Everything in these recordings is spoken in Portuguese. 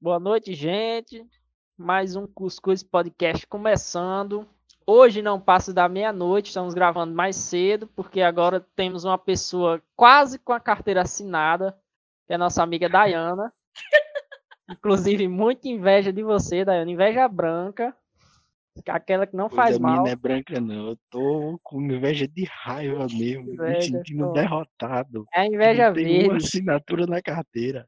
Boa noite, gente. Mais um Cuscuz Podcast começando. Hoje não passa da meia-noite, estamos gravando mais cedo, porque agora temos uma pessoa quase com a carteira assinada, que é a nossa amiga Dayana. Inclusive, muita inveja de você, Dayana. Inveja branca. Aquela que não Pois faz mal. não é branca, não. Eu tô com inveja de raiva mesmo, me Inveja, sentindo pô. derrotado. É a inveja não tem uma verde. assinatura na carteira.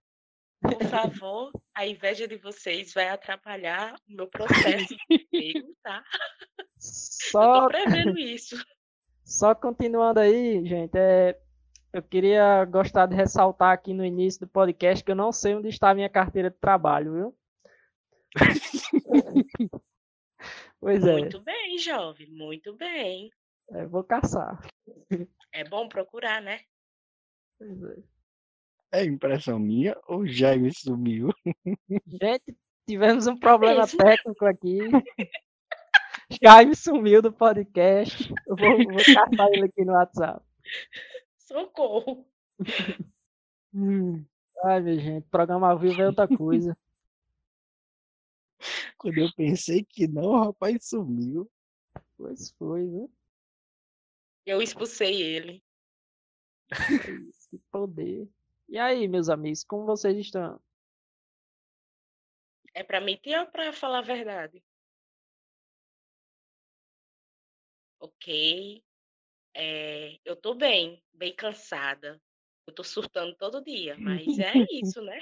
Por favor, a inveja de vocês vai atrapalhar o meu processo de emprego, tá? Eu tô Só, prevendo isso. só continuando aí, gente, é, eu queria gostar de ressaltar aqui no início do podcast que eu não sei onde está a minha carteira de trabalho, viu? Pois é, Muito bem, jovem, muito bem. é, vou caçar. É bom procurar, né? Pois é. É impressão minha ou Jaime sumiu? Gente, tivemos um problema técnico aqui. Jaime sumiu do podcast. Eu vou, vou caçar ele aqui no WhatsApp. Socorro. Ai, minha gente, programa ao vivo é outra coisa. Quando eu pensei que não, o rapaz sumiu. Pois foi, viu? Eu expulsei ele. É que poder. E aí, meus amigos, como vocês estão? É pra mentir ou pra falar a verdade? Ok. É, eu tô bem, bem cansada. Eu tô surtando todo dia, mas é isso, né?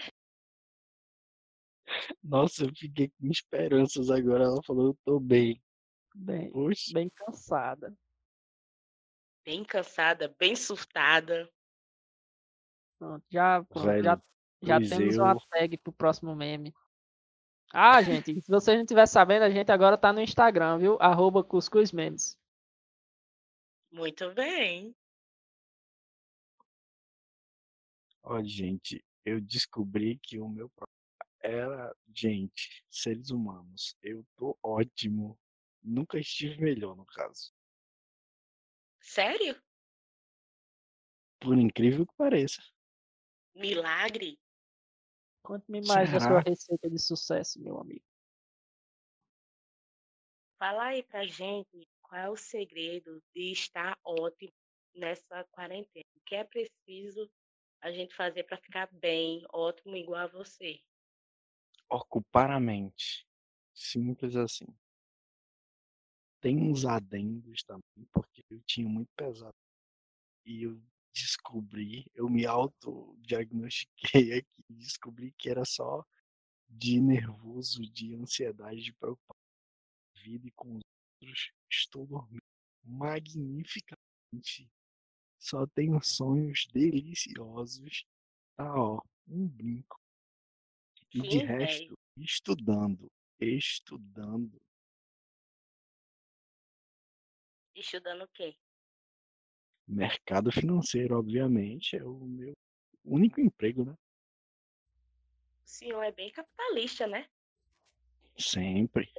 Nossa, eu fiquei com esperanças agora. Ela falou, eu tô bem. Bem, Poxa, bem cansada. Bem cansada, bem surtada. Pronto, já, pronto, já, velho, já temos uma tag pro próximo meme. Ah, gente, se vocês não estiver sabendo, a gente agora tá no Instagram, viu? Arroba Cuscuz Memes. Muito bem. Ó, gente, eu descobri que o meu problema era, gente, seres humanos. Eu tô ótimo. Nunca estive melhor, no caso. Sério? Por incrível que pareça. Milagre? Conte-me mais da sua receita de sucesso, meu amigo. Fala aí pra gente qual é o segredo de estar ótimo nessa quarentena. O que é preciso a gente fazer para ficar bem, ótimo, igual a você? Ocupar a mente. Simples assim. Tem uns adendos também, porque eu tinha muito pesado. E eu descobri, eu me autodiagnostiquei aqui, descobri que era só de nervoso, de ansiedade, de preocupação com a vida e com os outros. Estou dormindo magnificamente. Só tenho sonhos deliciosos. Tá, ó, um brinco. E de resto, estudando, estudando. Estudando o quê? Mercado financeiro, obviamente, é o meu único emprego, né? O senhor é bem capitalista, né? Sempre.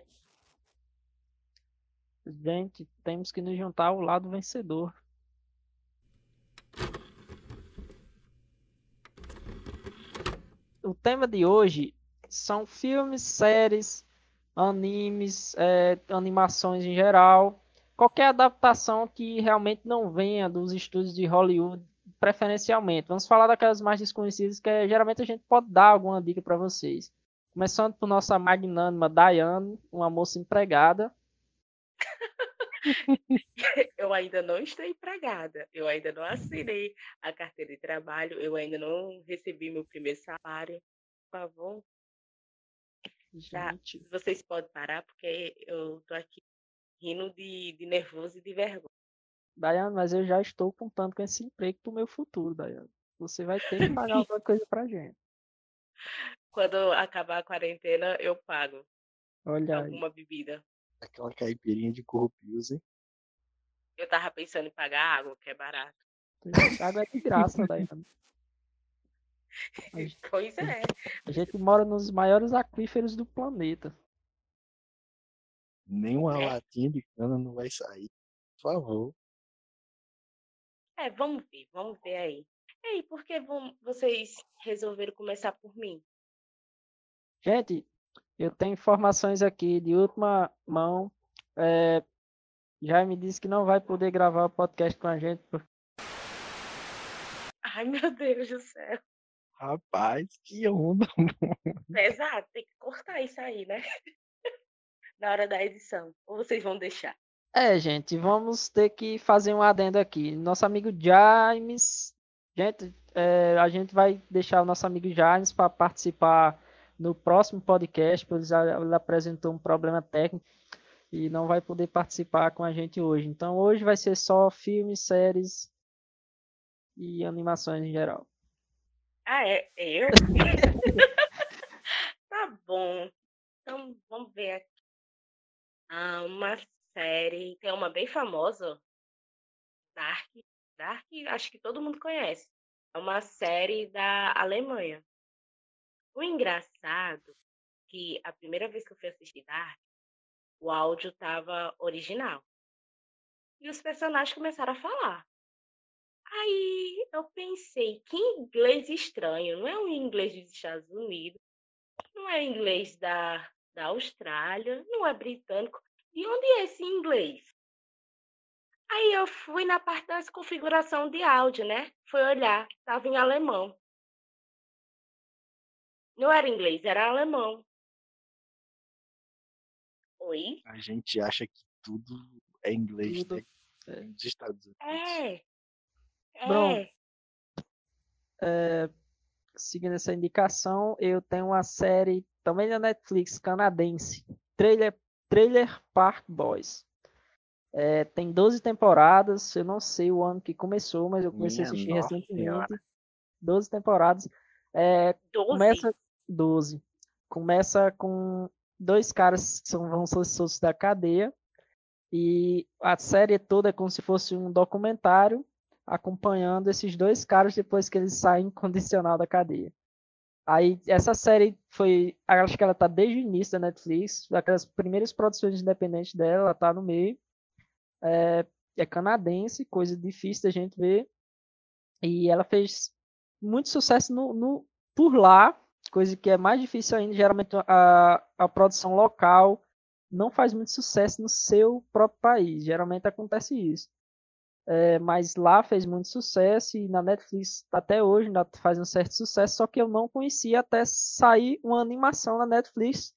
Gente, temos que nos juntar ao lado vencedor. O tema de hoje são filmes, séries, animes, eh, animações em geral. Qualquer adaptação que realmente não venha dos estúdios de Hollywood, preferencialmente. Vamos falar daquelas mais desconhecidas que eh, geralmente a gente pode dar alguma dica para vocês. Começando por nossa magnânima Dayane, uma moça empregada. Eu ainda não estou empregada, eu ainda não assinei a carteira de trabalho, eu ainda não recebi meu primeiro salário. Por favor, já, Gente, vocês podem parar, porque eu tô aqui rindo de, de nervoso e de vergonha. Dayane, mas eu já estou contando com esse emprego pro meu futuro, Dayane. Você vai ter que pagar alguma coisa pra gente. Quando acabar a quarentena, eu pago Olha aí. alguma bebida. Aquela caipirinha de corrupios, hein? Eu tava pensando em pagar água, que é barato. Água é de graça, gente- Pois é. A gente mora nos maiores aquíferos do planeta. Nem uma É. latinha de cana não vai sair. Por favor. É, vamos ver, vamos ver aí. E aí, por que vão- vocês resolveram começar por mim? Gente, eu tenho informações aqui de última mão. É, me disse que não vai poder gravar o podcast com a gente. Ai, meu Deus do céu. Rapaz, que onda. Exato, tem que cortar isso aí, né? Na hora da edição. Ou vocês vão deixar? É, gente, vamos ter que fazer um adendo aqui. Nosso amigo James. Gente, é, a gente vai deixar o nosso amigo James para participar no próximo podcast, pois ele apresentou um problema técnico e não vai poder participar com a gente hoje. Então hoje vai ser só filmes, séries e animações em geral. Ah, é? Eu? tá bom. Então vamos ver aqui. Ah, uma série, tem uma bem famosa, Dark. Dark, acho que todo mundo conhece. É uma série da Alemanha. O engraçado que a primeira vez que eu fui assistir Dark, o áudio estava original. E os personagens começaram a falar. Aí eu pensei, que inglês estranho, não é o inglês dos Estados Unidos, não é inglês da, da Austrália, não é britânico. De onde é esse inglês? Aí eu fui na parte das configuração de áudio, né? Fui olhar, estava em alemão. Não era inglês, era alemão. Oi? A gente acha que tudo é inglês tudo. Né? É. dos Estados Unidos. É. É. Bom, é, seguindo essa indicação, eu tenho uma série também da Netflix canadense, Trailer, Trailer Park Boys. É, tem 12 temporadas, eu não sei o ano que começou, mas eu comecei Minha a assistir recentemente. Senhora. 12 temporadas. É, 12? Começa 12. Começa com dois caras que são, vão ser soltos da cadeia. E a série toda é como se fosse um documentário acompanhando esses dois caras depois que eles saem condicional da cadeia. Aí essa série foi, acho que ela tá desde o início da Netflix, aquelas primeiras produções independentes dela, ela tá no meio. É, é canadense, coisa difícil da gente ver. E ela fez muito sucesso no, no por lá, coisa que é mais difícil ainda. Geralmente a, a produção local não faz muito sucesso no seu próprio país. Geralmente acontece isso. É, mas lá fez muito sucesso e na Netflix até hoje ainda faz um certo sucesso, só que eu não conhecia até sair uma animação na Netflix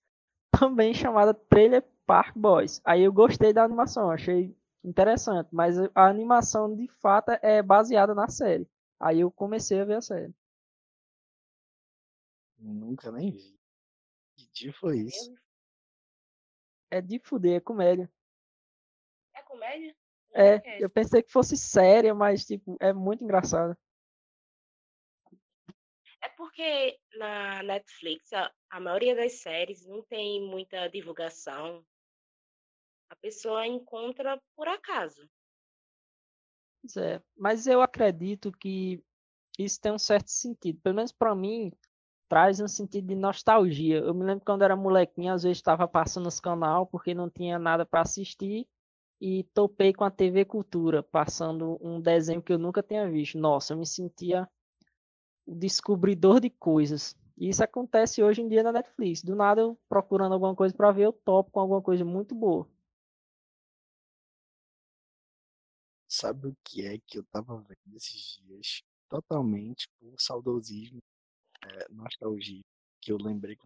também chamada Trailer Park Boys. Aí eu gostei da animação, achei interessante, mas a animação de fato é baseada na série. Aí eu comecei a ver a série. Nunca nem vi. Que dia foi isso? É de fuder, é comédia. É comédia? É, é, eu pensei que fosse séria, mas tipo, é muito engraçado. É porque na Netflix a, a maioria das séries não tem muita divulgação. A pessoa encontra por acaso. Pois é, mas eu acredito que isso tem um certo sentido. Pelo menos para mim, traz um sentido de nostalgia. Eu me lembro quando era molequinho, às vezes estava passando nos canal porque não tinha nada para assistir e topei com a TV Cultura, passando um desenho que eu nunca tinha visto. Nossa, eu me sentia o descobridor de coisas. E isso acontece hoje em dia na Netflix. Do nada eu procurando alguma coisa para ver, eu topo com alguma coisa muito boa. Sabe o que é que eu tava vendo esses dias? Totalmente por saudosismo, é, nostalgia, que eu lembrei.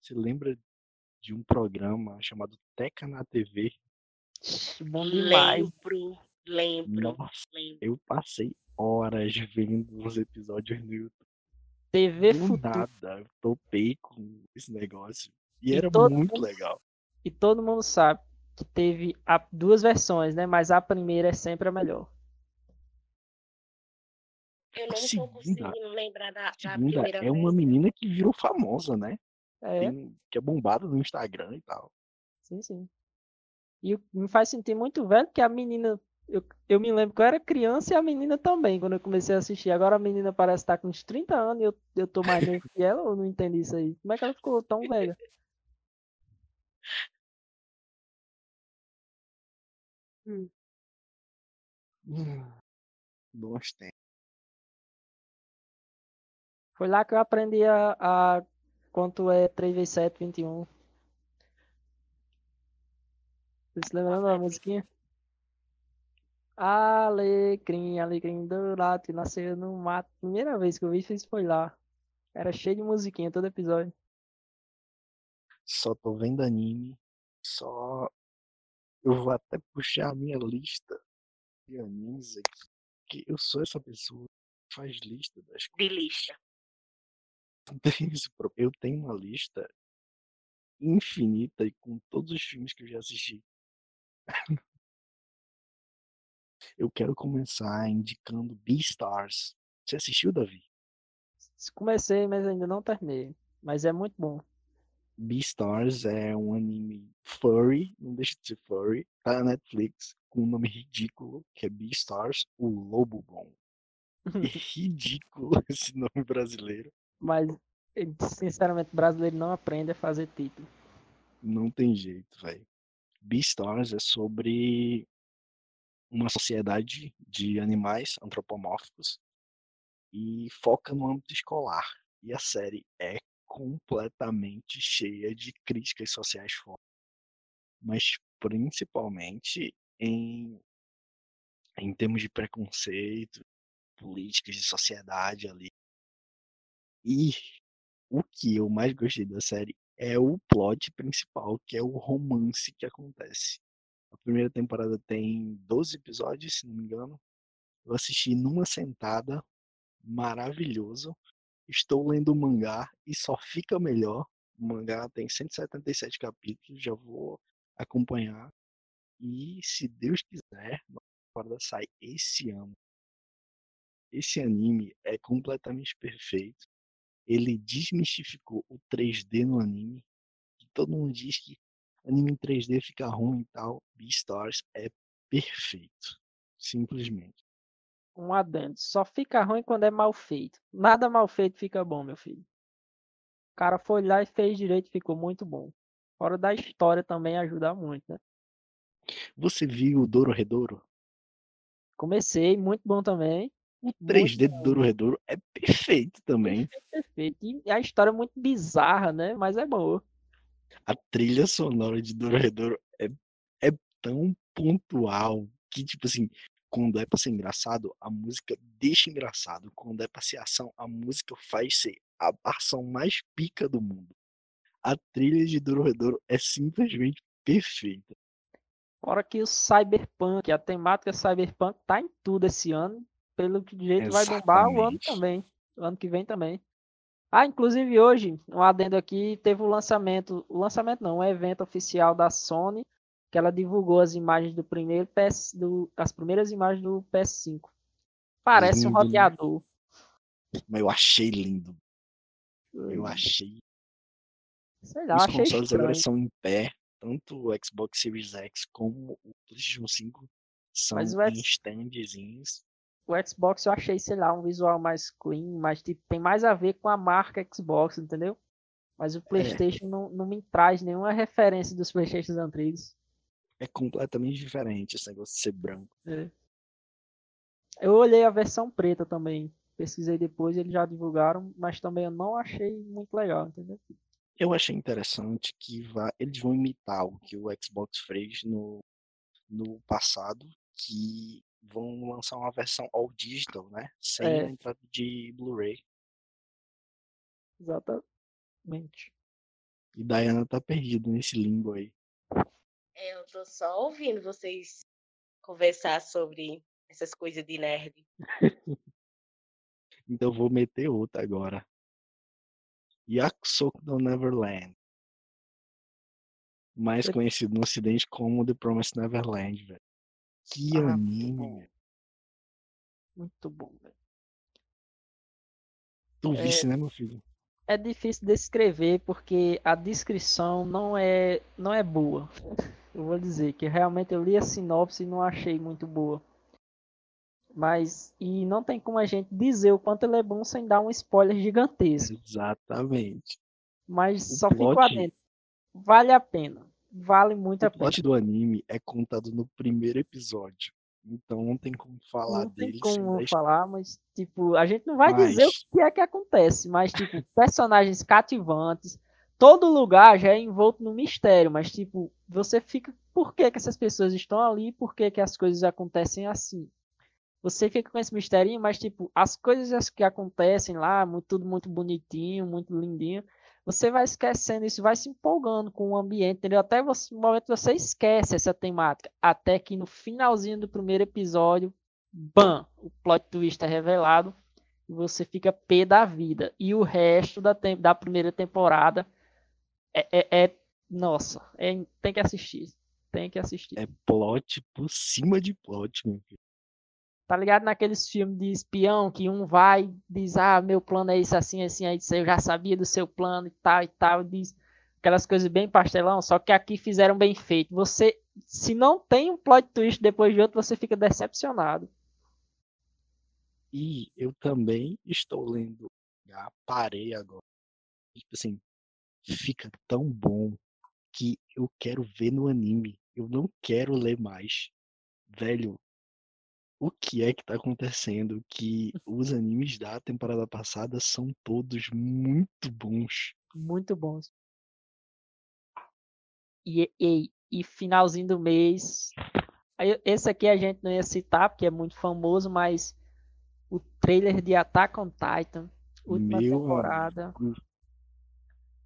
Você lembra de um programa chamado Teca na TV. Bom demais. Lembro, lembro, Nossa, lembro. Eu passei horas vendo os episódios no YouTube. TV Do nada, topei com esse negócio. E, e era muito mundo, legal. E todo mundo sabe que teve a, duas versões, né? Mas a primeira é sempre a melhor. Eu não estou conseguindo lembrar da, da primeira é uma menina que virou famosa, né? É. Tem, que é bombado no Instagram e tal. Sim, sim. E me faz sentir muito velho que a menina. Eu, eu me lembro que eu era criança e a menina também, quando eu comecei a assistir. Agora a menina parece estar com uns 30 anos e eu, eu tô mais novo que ela, eu não entendi isso aí. Como é que ela ficou tão velha? Hum. Hum. Bons tempos. Foi lá que eu aprendi a, a quanto é 3 vezes 7, 21. Você se lembrando da musiquinha? Alecrim, alecrim dourado que nasceu no mato. Primeira vez que eu vi isso foi lá. Era cheio de musiquinha todo episódio. Só tô vendo anime. Só. Eu vou até puxar a minha lista de animes aqui. Que eu sou essa pessoa que faz lista das De lixa. coisas. Eu tenho uma lista infinita e com todos os filmes que eu já assisti. Eu quero começar indicando Beastars. Você assistiu, Davi? Comecei, mas ainda não terminei. Mas é muito bom. Beastars é um anime furry, não deixa de ser furry, tá na Netflix, com um nome ridículo, que é Beastars, o Lobo Bom. É ridículo esse nome brasileiro. Mas, sinceramente, o brasileiro não aprende a fazer título. Não tem jeito, velho. Beastars é sobre uma sociedade de animais antropomórficos e foca no âmbito escolar. E a série é completamente cheia de críticas sociais fortes, mas principalmente em, em termos de preconceito, políticas de sociedade ali. E o que eu mais gostei da série é o plot principal, que é o romance que acontece. A primeira temporada tem 12 episódios, se não me engano. Eu assisti numa sentada, maravilhoso. Estou lendo o mangá e só fica melhor. O mangá tem 177 capítulos, já vou acompanhar. E se Deus quiser, a temporada sai esse ano. Esse anime é completamente perfeito. Ele desmistificou o 3D no anime. Todo mundo diz que anime em 3D fica ruim e tal. Beastars é perfeito. Simplesmente. Um adendo. Só fica ruim quando é mal feito. Nada mal feito fica bom, meu filho. O cara foi lá e fez direito e ficou muito bom. Fora da história também ajuda muito, né? Você viu o Douro Redouro? Comecei, muito bom também. O 3D do Douro Redouro é perfeito também. Perfeito. E a história é muito bizarra, né? Mas é boa. A trilha sonora de Douro Redouro é, é tão pontual que, tipo assim, quando é pra ser engraçado, a música deixa engraçado. Quando é pra ser ação, a música faz ser a ação mais pica do mundo. A trilha de Douro Redouro é simplesmente perfeita. Fora que o Cyberpunk, a temática Cyberpunk tá em tudo esse ano. Pelo que jeito vai bombar o ano Exatamente. também. O ano que vem também. Ah, inclusive hoje, um adendo aqui, teve o lançamento, o lançamento não, um evento oficial da Sony, que ela divulgou as imagens do primeiro PS, do, as primeiras imagens do PS5. Parece um Lindo. roteador. Mas eu achei lindo. Eu achei. Sei lá, Os achei consoles agora são em pé. Tanto o Xbox Series X como o PlayStation 5 são Mas o X- em standzinhos. O Xbox eu achei, sei lá, um visual mais clean, mas tipo, tem mais a ver com a marca Xbox, entendeu? Mas o PlayStation não, não me traz nenhuma referência dos PlayStations antigos. É completamente diferente esse negócio de ser branco. Eu olhei a versão preta também. Pesquisei depois, eles já divulgaram, mas também eu não achei muito legal, entendeu? Eu achei interessante que va- eles vão imitar o que o Xbox fez no, no passado, que vão lançar uma versão all digital, né? Sem É. a entrada de Blu-ray. Exatamente. E Diana tá perdida nesse limbo aí. É, Eu tô só ouvindo vocês conversar sobre essas coisas de nerd. Então eu vou meter outra agora. Yakusoku no Neverland. Mais conhecido no ocidente como The Promised Neverland, velho. Que Ah, muito anime, bom. Muito bom, velho. Tu É. visse, né, meu filho? É difícil descrever porque a descrição não é não é boa. Eu vou dizer que realmente eu li a sinopse e não achei muito boa. Mas e não tem como a gente dizer o quanto ele é bom sem dar um spoiler gigantesco. Exatamente. Mas O só fico adentro. Vale a pena. Vale muito a O pena. plot do anime é contado no primeiro episódio. então não tem como falar não tem dele como dar falar, mas, tipo, a gente não vai dizer o Mas- que é que acontece, mas, tipo, personagens cativantes, todo lugar já é envolto no mistério, mas, tipo, você fica, por que que essas pessoas estão ali, por que que as coisas acontecem assim? Você fica com esse misterinho, mas, tipo, as coisas que acontecem lá, tudo muito bonitinho, muito lindinho, você vai esquecendo isso, vai se empolgando com o ambiente, entendeu? Até no momento você esquece essa temática, até que no finalzinho do primeiro episódio, bam, o plot twist é revelado e você fica pé da vida. E o resto da, tem- da primeira temporada é, é- é- nossa, é- tem que assistir, tem que assistir. É plot por cima de plot, meu filho. Tá ligado naqueles filmes de espião que um vai diz, ah, meu plano é isso assim, assim, aí eu já sabia do seu plano e tal e tal, diz aquelas coisas bem pastelão, só que aqui fizeram bem feito. Você, se não tem um plot twist depois de outro, você fica decepcionado. E eu também estou lendo. Já parei agora. Tipo assim, fica tão bom que eu quero ver no anime. Eu não quero ler mais. Velho, o que é que tá acontecendo? Que os animes da temporada passada são todos muito bons. Muito bons. E, e, e finalzinho do mês. Esse aqui a gente não ia citar porque é muito famoso, mas o trailer de Attack on Titan, última Meu temporada.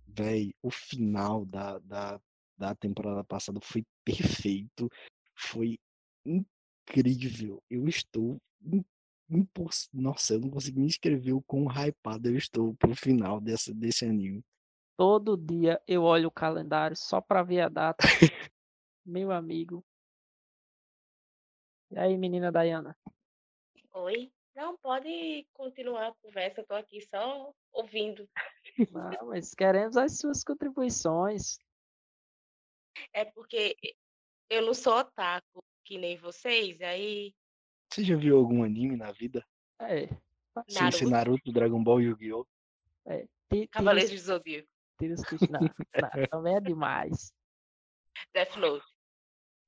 Véi, o final da, da, da temporada passada foi perfeito. Foi incrível. Eu estou. im- impos- Nossa, eu não consegui me escrever o quão hypado eu estou pro final dessa, desse anime. Todo dia eu olho o calendário só pra ver a data. Meu amigo. E aí, menina Dayana? Oi? Não, pode continuar a conversa, eu tô aqui só ouvindo. Não, mas queremos as suas contribuições. É porque eu não sou otaku, que nem vocês, aí Você já viu algum anime na vida? É. Sem ser Naruto, Dragon Ball e Yu-Gi-Oh! Tira Cavaleiros os, do Zodíaco, tira os não, não, também é demais. Death Note.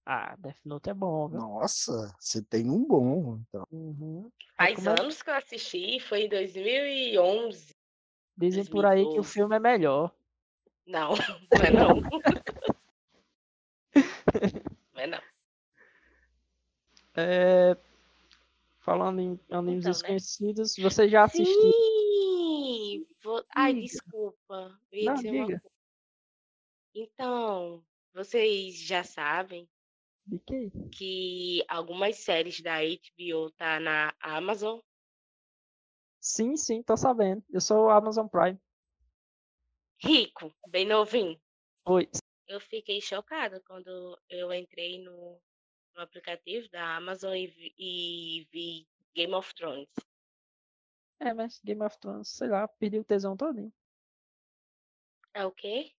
Ah, Death Note é bom, viu? Nossa, você tem um bom, então. Uhum. Faz Recomendo- anos que eu assisti, foi em 2011. Dizem por aí que o 2012. filme é melhor. Não, não é não. Não é não. É, Falando em animes Então, né? desconhecidos, você já assistiu? Sim! vou- Ai, Diga. desculpa. Não, diga. Então, vocês já sabem que algumas séries da HBO tá na Amazon. Sim, sim, tô sabendo. Eu sou o Amazon Prime. Rico, bem novinho. Oi. Eu fiquei chocada quando eu entrei no, no aplicativo da Amazon e vi, e vi Game of Thrones. É, mas Game of Thrones, sei lá, perdi o tesão todinho. É o quê?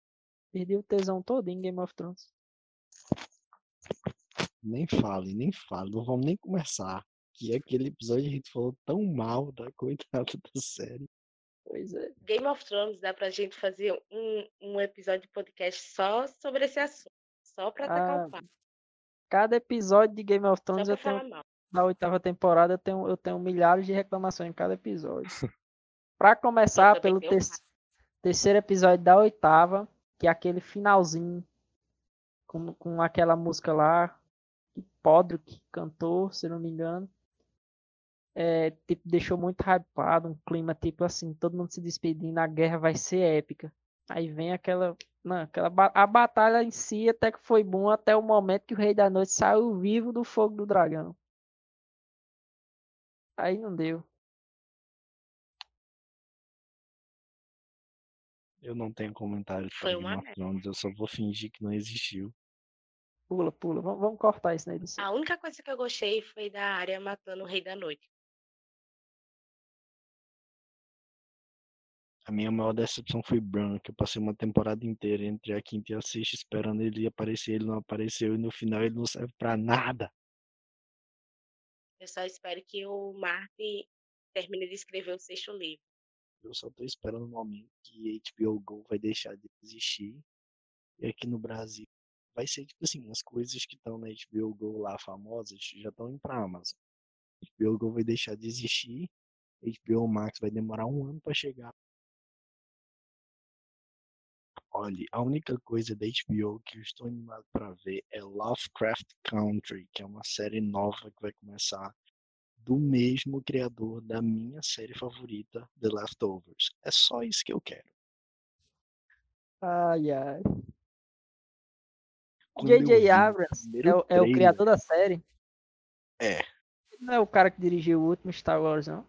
Perdi o tesão todo em Game of Thrones. Nem fale, nem fale, não vamos nem começar. Que aquele episódio a gente falou tão mal da coitada da série. Pois é. Game of Thrones dá pra gente fazer um, um episódio de podcast só sobre esse assunto. Só pra atacar Ah, o papo. Cada episódio de Game of Thrones eu tenho, mal. na oitava temporada eu tenho, eu tenho milhares de reclamações em cada episódio. Pra começar, pelo ter- terceiro episódio da oitava, que é aquele finalzinho, com, com aquela música lá, que Podrick cantou, se não me engano. É, tipo, deixou muito hypado, um clima tipo assim, todo mundo se despedindo, a guerra vai ser épica. Aí vem aquela, não, aquela a batalha em si até que foi bom até o momento que o Rei da Noite saiu vivo do fogo do dragão. Aí não deu. Eu não tenho comentário Foi Game uma. Thrones, eu só vou fingir que não existiu. Pula, pula. Vamos, vamos cortar isso daí do A única coisa que eu gostei foi da área matando o Rei da Noite. A minha maior decepção foi Bran, que eu passei uma temporada inteira entre a quinta e a sexta esperando ele aparecer, ele não apareceu e no final ele não serve pra nada. Eu só espero que o Martin termine de escrever o sexto livro. Eu só tô esperando o momento que HBO Go vai deixar de existir e aqui no Brasil vai ser tipo assim, as coisas que estão na HBO Go lá famosas já estão indo pra Amazon. HBO Go vai deixar de existir, HBO Max vai demorar um ano pra chegar. Olha, a única coisa da HBO que eu estou animado pra ver é Lovecraft Country, que é uma série nova que vai começar do mesmo criador da minha série favorita, The Leftovers. É só isso que eu quero. Ai, ai. J.J. Abrams é, o- é o criador da série. É, Ele não é o cara que dirigiu o último Star Wars, não?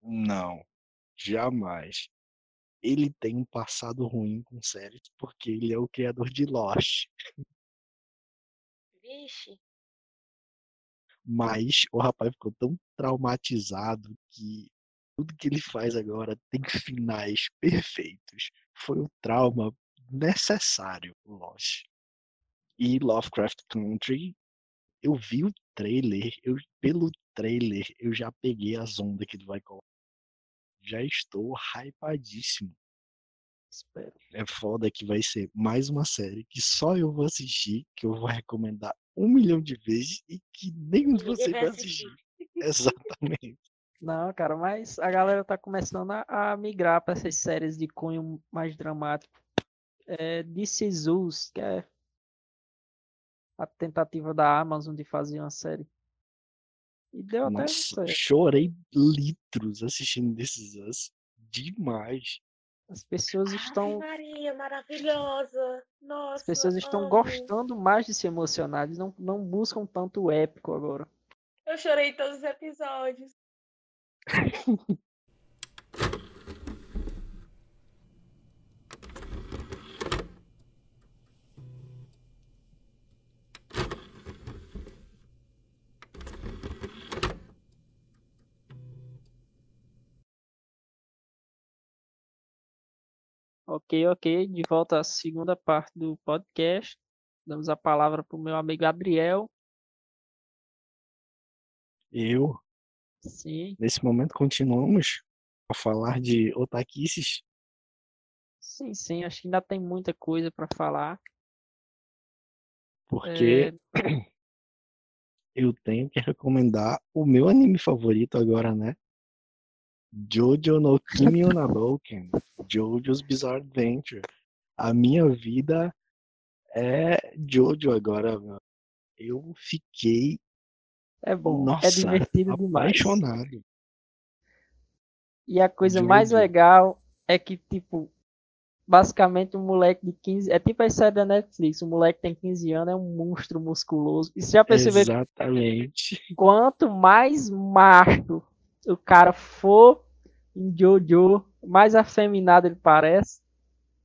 não, jamais. Ele tem um passado ruim com séries porque ele é o criador de Lost. Vixe. Mas o rapaz ficou tão traumatizado que tudo que ele faz agora tem finais perfeitos. Foi o trauma necessário, o Lost. E Lovecraft Country, eu vi o trailer, eu, pelo trailer eu já peguei as ondas que ele vai colocar. Já estou hypadíssimo. Espero. É foda que vai ser mais uma série que só eu vou assistir, que eu vou recomendar um milhão de vezes e que nenhum de vocês vai assistir. Exatamente. Não, cara, mas a galera tá começando a, migrar para essas séries de cunho mais dramático. É, DC Zeus, que é a tentativa da Amazon de fazer uma série. E deu até Nossa, certo. chorei litros assistindo Is Us. Demais. As pessoas estão, Maria, maravilhosa. Nossa. as pessoas estão amo. gostando mais de se emocionar, eles não, não buscam tanto o épico agora. Eu chorei em todos os episódios. Ok, ok, de volta à segunda parte do podcast. Damos a palavra para o meu amigo Gabriel. Eu, Sim, nesse momento, continuamos a falar de otaquices. sim, sim, acho que ainda tem muita coisa para falar. Porque É, eu tenho que recomendar o meu anime favorito agora, né? Jojo no Kimi no Boken. Jojo's Bizarre Adventure. A minha vida é Jojo agora. Eu fiquei, é bom, é nossa, divertido demais. apaixonado. E a coisa mais Jojo. legal é que, tipo, basicamente um moleque de 15. É tipo a série da Netflix: o moleque tem 15 anos, é um monstro musculoso. E você já percebeu Exatamente. quanto mais macho o cara for em Jojo, mais afeminado ele parece.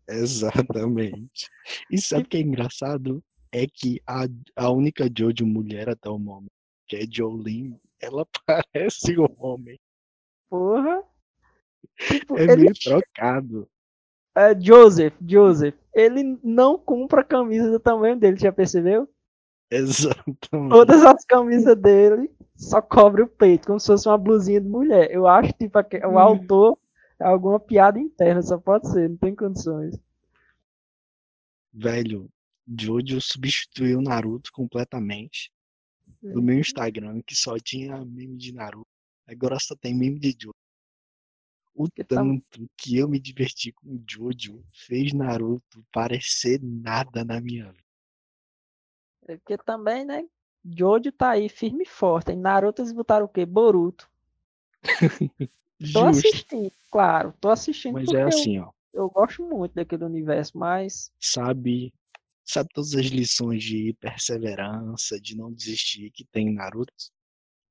Exatamente. E sabe o que é engraçado? É que a, a única Jojo mulher até o momento, que é Jolene, ela parece um homem. Porra. Tipo, É ele, meio trocado. é, Joseph, Joseph, ele não compra a camisa do tamanho dele, já percebeu? Exatamente. Todas as camisas dele só cobre o peito, como se fosse uma blusinha de mulher. Eu acho tipo que o Hum. autor é alguma piada interna, só pode ser, não tem condições. Velho, Jojo substituiu Naruto completamente. No meu Instagram, que só tinha meme de Naruto, agora só tem meme de Jojo. O tá- tanto que eu me diverti com Jojo fez Naruto parecer nada na minha vida. Porque também, né? Jojo tá aí firme e forte. Em Naruto eles botaram o quê? Boruto. Tô assistindo, claro, tô assistindo Mas é eu- assim, ó. eu, gosto muito daquele universo, mas Sabe, sabe todas as lições de perseverança, de não desistir que tem em Naruto?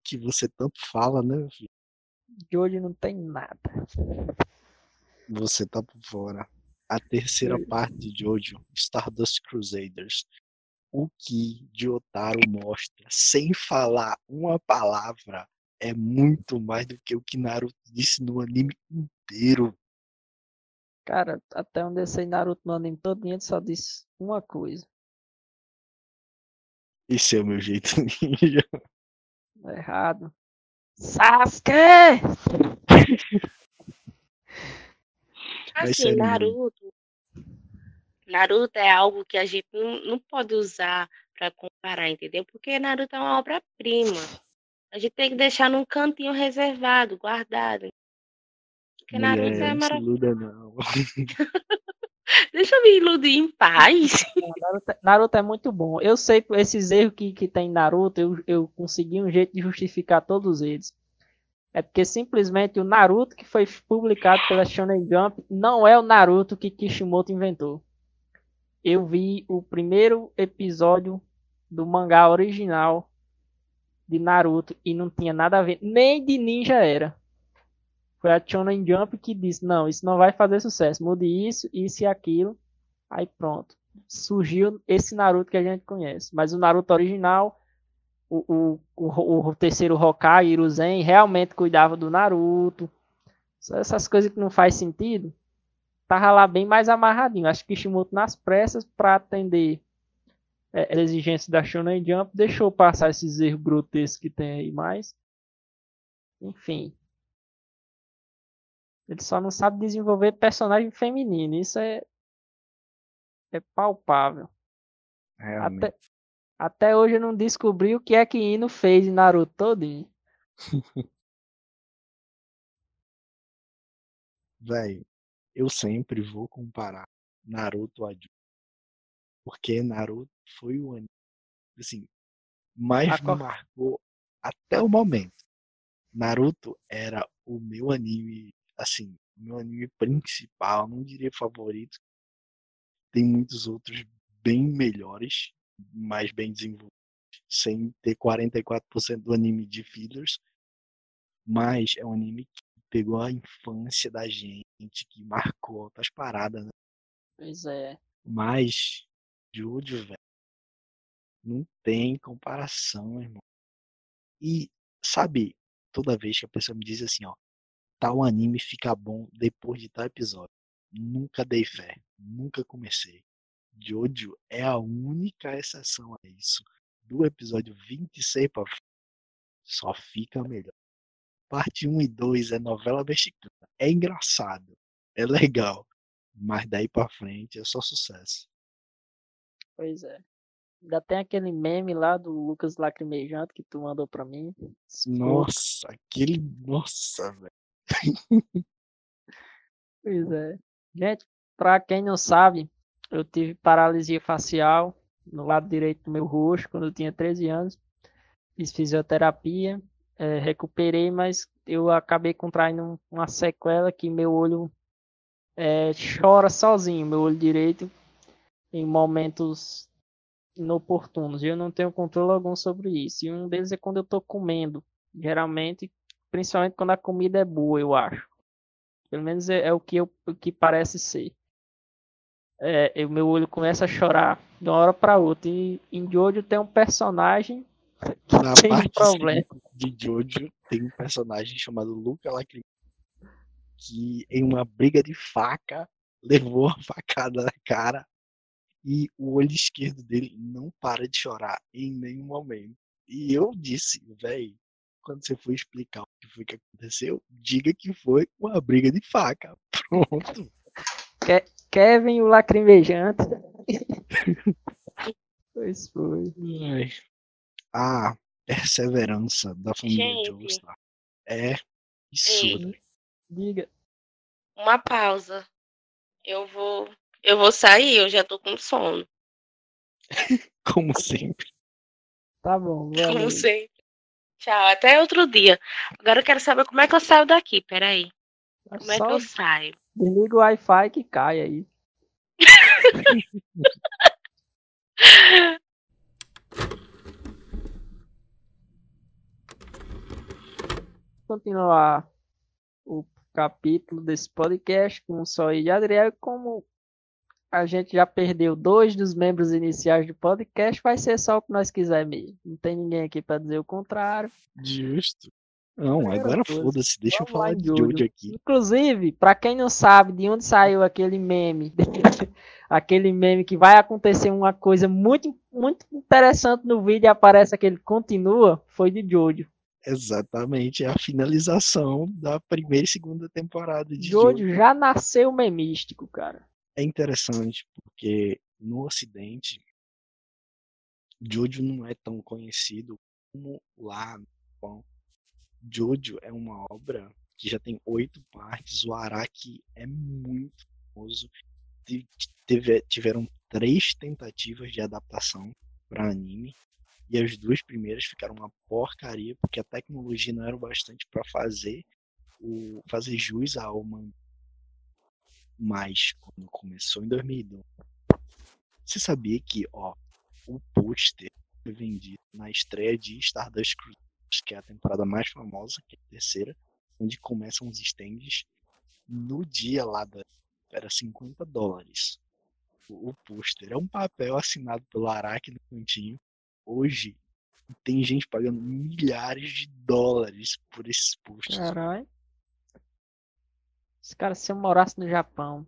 Que você tanto fala, né, meu filho? Jojo não tem nada. Você tá por fora. A terceira parte de Jojo, Stardust Crusaders. O que Jotaro mostra sem falar uma palavra é muito mais do que o que Naruto disse no anime inteiro. Cara, até onde eu sei Naruto no anime todo, ele só disse uma coisa. Esse é o meu jeito ninja. Tá errado. Sasuke! Assim, Naruto. Naruto é algo que a gente não, não pode usar para comparar, entendeu? Porque Naruto é uma obra-prima. A gente tem que deixar num cantinho reservado, guardado. Porque Naruto é Mulher, se maravilhoso. iluda não. Deixa eu me iludir em paz. Naruto, Naruto é muito bom. Eu sei que esses erros que, que tem em Naruto, eu, eu consegui um jeito de justificar todos eles. É porque simplesmente o Naruto que foi publicado pela Shonen Jump não é o Naruto que Kishimoto inventou. Eu vi o primeiro episódio do mangá original de Naruto e não tinha nada a ver, nem de ninja era. Foi a Shonen Jump que disse: Não, isso não vai fazer sucesso, mude isso, isso e aquilo. Aí pronto. Surgiu esse Naruto que a gente conhece. Mas o Naruto original, o, o, o, o terceiro Hokage, Hiruzen, realmente cuidava do Naruto. Só essas coisas que não faz sentido. Tava lá bem mais amarradinho. Acho que Kishimoto nas pressas para atender é, a exigência da Shonen Jump deixou passar esses erros grotescos que tem aí mais. Enfim. Ele só não sabe desenvolver personagem feminino. Isso é, é palpável. Realmente. Até, até hoje eu não descobri o que é que Ino fez em Naruto todinho. Véi, eu sempre vou comparar Naruto a Jojo. Porque Naruto foi o anime, assim, mais A me co- marcou até o momento. Naruto era o meu anime, assim, o meu anime principal, não diria favorito. Tem muitos outros bem melhores, mais bem desenvolvidos, sem ter 44% do anime de fillers. Mas é um anime que pegou a infância da gente, que marcou outras paradas, né? Pois é. Mas Jojo, velho, não tem comparação, irmão. E, sabe, toda vez que a pessoa me diz assim, ó, tal anime fica bom depois de tal episódio. Nunca dei fé, nunca comecei. Jojo é a única exceção a isso. Do episódio 26 pra frente, só fica melhor. Parte 1 e 2 é novela mexicana. É engraçado, é legal. Mas daí pra frente é só sucesso. Pois é. Ainda tem aquele meme lá do Lucas Lacrimejante que tu mandou pra mim. Nossa, aquele. Nossa, velho. Pois é. Gente, pra quem não sabe, eu tive paralisia facial no lado direito do meu rosto quando eu tinha 13 anos. Fiz fisioterapia, eh, recuperei, mas eu acabei contraindo um- uma sequela que meu olho eh, chora sozinho, meu olho direito, em momentos inoportunos. E eu não tenho controle algum sobre isso. E um deles é quando eu tô comendo, geralmente, principalmente quando a comida é boa, eu acho. Pelo menos é, é o que eu, o que parece ser. É, o meu olho começa a chorar de uma hora para outra. E em Jojo tem um personagem que Na tem um problema. 5 de Jojo tem um personagem chamado Luca Lacrimosa que em uma briga de faca levou a facada na cara e o olho esquerdo dele não para de chorar em nenhum momento. E eu disse, véi, quando você for explicar o que foi que aconteceu, diga que foi uma briga de faca. Pronto. Kevin o lacrimejante. pois foi. Ai. A perseverança da família Gente. Joestar é absurda. Diga. Uma pausa. Eu vou, eu vou sair, eu já tô com sono. Como sempre. Tá bom, Como valeu. sempre. Tchau, até outro dia. Agora eu quero saber como é que eu saio daqui. Peraí. Como é que eu saio? desliga o Wi-Fi que cai aí. Continuar o capítulo desse podcast com o Só e de Adriel. Como a gente já perdeu dois dos membros iniciais do podcast, vai ser só o que nós quiser mesmo. Não tem ninguém aqui para dizer o contrário. Justo. Não, agora foda-se, deixa eu vamos lá falar em de. Jojo aqui. Inclusive, para quem não sabe de onde saiu aquele meme, aquele meme que vai acontecer uma coisa muito, muito interessante no vídeo e aparece aquele continua, foi de Jojo. Exatamente, é a finalização da primeira e segunda temporada de Jojo. Jojo já nasceu memístico, cara. é interessante porque no Ocidente, Jojo não é tão conhecido como lá no Japão. Jojo é uma obra que já tem oito partes. O Araki é muito famoso. Teve, tiveram três tentativas de adaptação para anime e as duas primeiras ficaram uma porcaria porque a tecnologia não era o bastante para fazer o fazer jus ao mangá. Mas quando começou em 2002, você sabia que ó, o pôster foi vendido na estreia de Stardust Cruise, que é a temporada mais famosa, que é a terceira, onde começam os stands no dia lá da era 50 dólares. O, o pôster é um papel assinado pelo Araki no cantinho. Hoje tem gente pagando milhares de dólares por esses posters. Caralho. Esse cara, se eu morasse no Japão,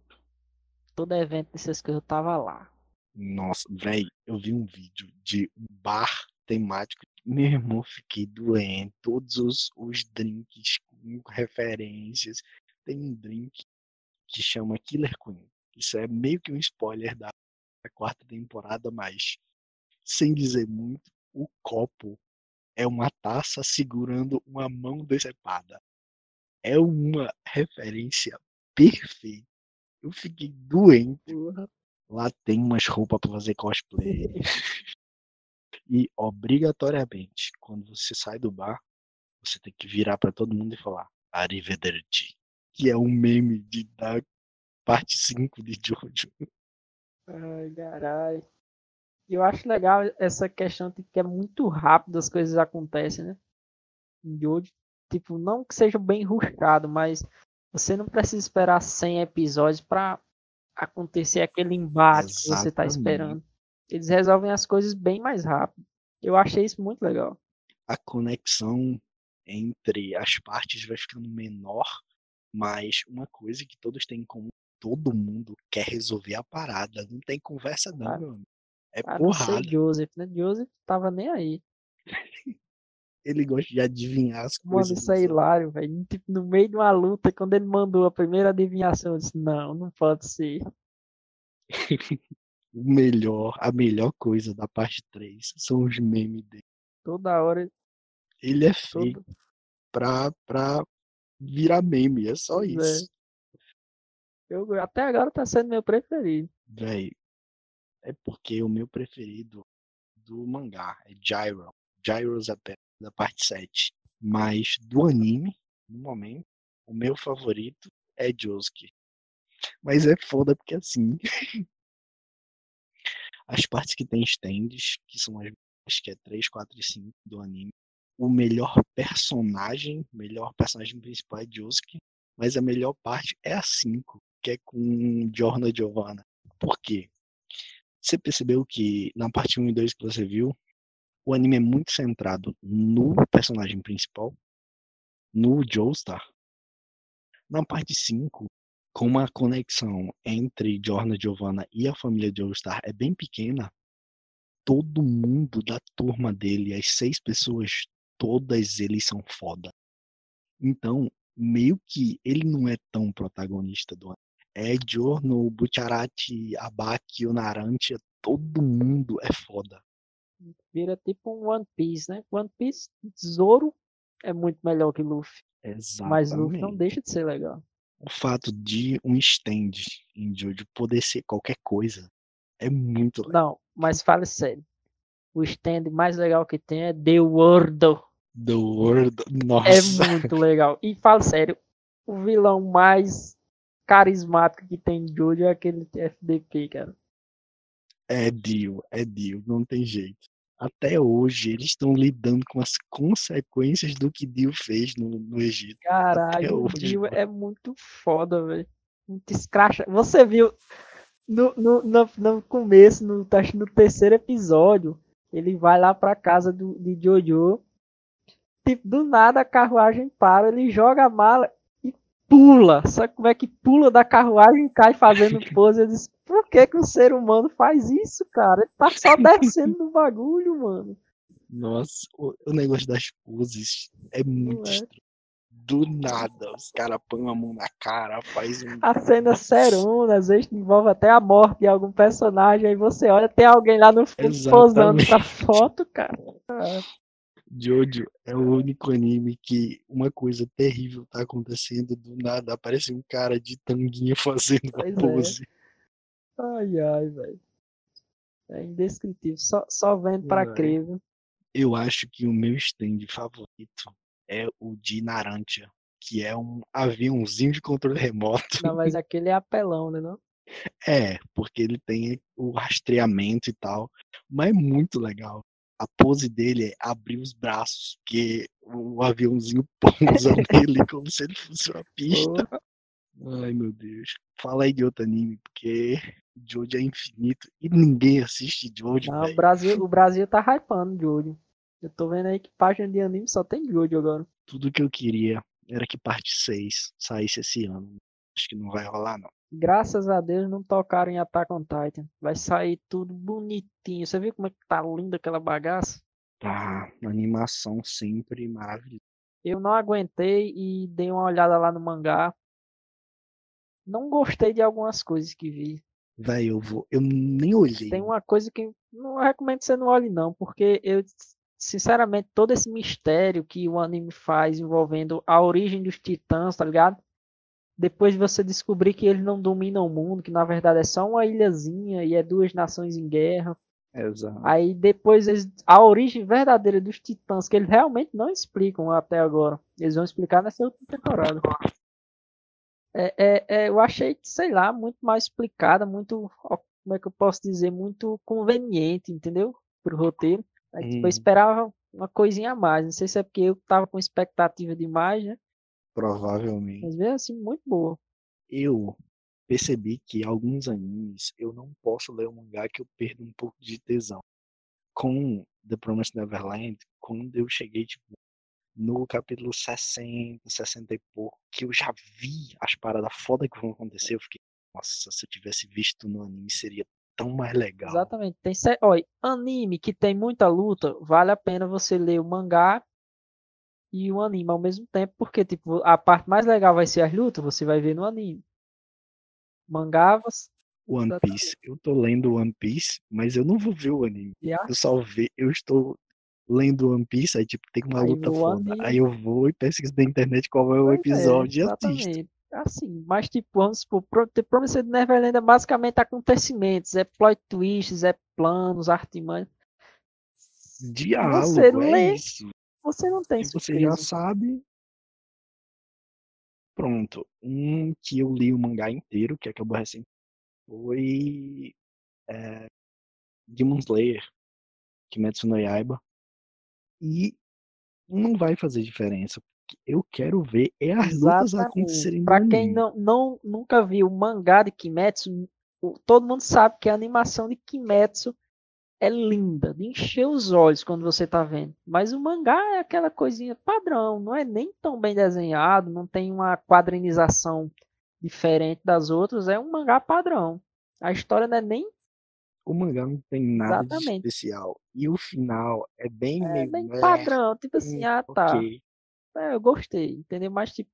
todo evento dessas coisas eu tava lá. Nossa, velho, eu vi um vídeo de um bar temático. Meu irmão, fiquei doente. Todos os, os drinks com referências. Tem um drink que chama Killer Queen. Isso é meio que um spoiler da, da quarta temporada, mas sem dizer muito, o copo é uma taça segurando uma mão decepada. É uma referência perfeita. Eu fiquei doente. Lá tem umas roupas para fazer cosplay. e obrigatoriamente, quando você sai do bar, você tem que virar para todo mundo e falar Arrivederci, que é um meme de, da parte 5 de Jojo. Ai, caralho. Eu acho legal essa questão de que é muito rápido as coisas acontecem, né? Em Jojo. Tipo, não que seja bem rushado, mas você não precisa esperar 100 episódios para acontecer aquele embate Exatamente. que você está esperando. Eles resolvem as coisas bem mais rápido. Eu achei isso muito legal. A conexão entre as partes vai ficando menor, mas uma coisa que todos têm em comum, todo mundo quer resolver a parada. Não tem conversa não, ah, meu amigo. É ah, porrada. Não Joseph, né? Joseph tava nem aí. ele gosta de adivinhar as Mano, coisas. isso é hilário, velho. Tipo, no meio de uma luta, quando ele mandou a primeira adivinhação, eu disse, não, não pode ser. o melhor, a melhor coisa da parte 3 são os memes dele. Toda hora. Ele é feito todo... pra, pra virar meme, é só isso. É. Eu, até agora tá sendo meu preferido. Véi, é porque o meu preferido do mangá é Gyro. Gyro's Apple da parte 7. Mas do anime, no momento, o meu favorito é Josuke. Mas é foda porque assim. as partes que tem stands, que são as que é 3, 4 e 5 do anime. O melhor personagem, melhor personagem principal é Josuke, mas a melhor parte é a 5, que é com Giorno Giovanna. Por quê? Você percebeu que na parte 1 e 2 que você viu, o anime é muito centrado no personagem principal, no Joestar. Na parte 5, como a conexão entre Jorna Giovanna e a família Joestar é bem pequena, todo mundo da turma dele, as seis pessoas, todas eles são foda. Então, meio que ele não é tão protagonista do anime. É Giorno, Butcharati, Abaki, Onarantia, todo mundo é foda vira tipo um One Piece, né? One Piece, Zoro é muito melhor que Luffy. Exatamente. Mas Luffy não deixa de ser legal. O fato de um stand em Jojo poder ser qualquer coisa é muito legal. Não, mas fale sério. O stand mais legal que tem é The World. The World, nossa. É muito legal. E fala sério, o vilão mais carismático que tem em Jojo é aquele FDP, cara. É Dio, é Dio, não tem jeito. Até hoje eles estão lidando com as consequências do que Dio fez no, no Egito. Caralho, o Dio é muito foda, velho. Muito escracha. Você viu no, no, no, no começo, no, no terceiro episódio, ele vai lá pra casa do, de Jojo. Tipo, do nada a carruagem para, ele joga a mala pula. Sabe como é que pula da carruagem e cai fazendo pose? Eu disse, por que, que o ser humano faz isso, cara? Ele tá só descendo no bagulho, mano. Nossa, o, o negócio das poses é muito é. Do nada, os caras põem a mão na cara, faz um. A cena serona, às vezes envolve até a morte de algum personagem, aí você olha, tem alguém lá no fundo posando pra foto, cara. Jojo é o único anime que uma coisa terrível tá acontecendo do nada. Aparece um cara de tanguinha fazendo Pois a é. pose. Ai, ai, velho. É indescritível. Só, só vendo pra Ai. crer, viu? Eu acho que o meu stand favorito é o de Narantia, que é um aviãozinho de controle remoto. Não, mas aquele é apelão, né? Não? É, porque ele tem o rastreamento e tal, mas é muito legal. A pose dele é abrir os braços, porque o aviãozinho pousa nele como se ele fosse uma pista. Ai, meu Deus. Fala aí de outro anime, porque Jojo é infinito e ninguém assiste Jojo, Não, o. Brasil, o Brasil tá hypando Jojo. Eu tô vendo aí que página de anime só tem Jojo agora. Tudo que eu queria era que parte 6 saísse esse ano. Acho que não vai rolar, não. Graças a Deus não tocaram em Attack on Titan. Vai sair tudo bonitinho. Você viu como é que tá linda aquela bagaça? Tá, animação sempre maravilhosa. Eu não aguentei e dei uma olhada lá no mangá. Não gostei de algumas coisas que vi. Véi, eu vou. Eu nem olhei. Tem uma coisa que não recomendo que você não olhe, não, porque eu, sinceramente, todo esse mistério que o anime faz envolvendo a origem dos titãs, tá ligado? Depois de você descobrir que eles não dominam o mundo, que na verdade é só uma ilhazinha e é duas nações em guerra. Exato. Aí depois eles, a origem verdadeira dos titãs, que eles realmente não explicam até agora. Eles vão explicar nessa última temporada. É, é, é, eu achei, sei lá, muito mais explicada, muito, como é que eu posso dizer, muito conveniente, entendeu? Pro roteiro. Aí, tipo, eu Hum. esperava uma coisinha a mais. Não sei se é porque eu tava com expectativa demais, né? Provavelmente. Mas veio assim, muito boa. Eu percebi que alguns animes eu não posso ler o mangá que eu perdo um pouco de tesão. Com The Promised Neverland, quando eu cheguei, tipo, no capítulo 60, 60 e pouco, que eu já vi as paradas foda que vão acontecer, eu fiquei, nossa, se eu tivesse visto no anime seria tão mais legal. Exatamente. Tem, olha, anime que tem muita luta, vale a pena você ler o mangá e o anime ao mesmo tempo, porque tipo, a parte mais legal vai ser as lutas, você vai ver no anime. Mangá, você One. Piece, eu tô lendo One Piece, mas eu não vou ver o anime. já Eu só ve, eu estou lendo One Piece, aí tipo, tem uma Aí luta foda. anime- Aí eu vou e pesquiso na internet qual é o Pois é, episódio e assisto. Assim, mas tipo, vamos supor, The Promised Neverland é basicamente acontecimentos, é plot twists, é planos, artimanhas. Diálogo, Você é lê, isso. Você não tem Se você já sabe. Pronto. Um que eu li o mangá inteiro, que acabou recente, foi é, Demon Slayer, Kimetsu no Yaiba. E não vai fazer diferença. porque Eu quero ver é as lutas acontecerem Exatamente. Pra quem não, não nunca viu o mangá de Kimetsu, todo mundo sabe que a animação de Kimetsu é linda, de encher os olhos quando você tá vendo. Mas o mangá é aquela coisinha padrão, não é nem tão bem desenhado, não tem uma quadrinização diferente das outras, é um mangá padrão. A história não é nem O mangá não tem nada de Exatamente. especial. E o final é bem é meio. bem "É, padrão, tipo assim, hum, ah tá, ok." é, eu gostei, entendeu? Mas tipo,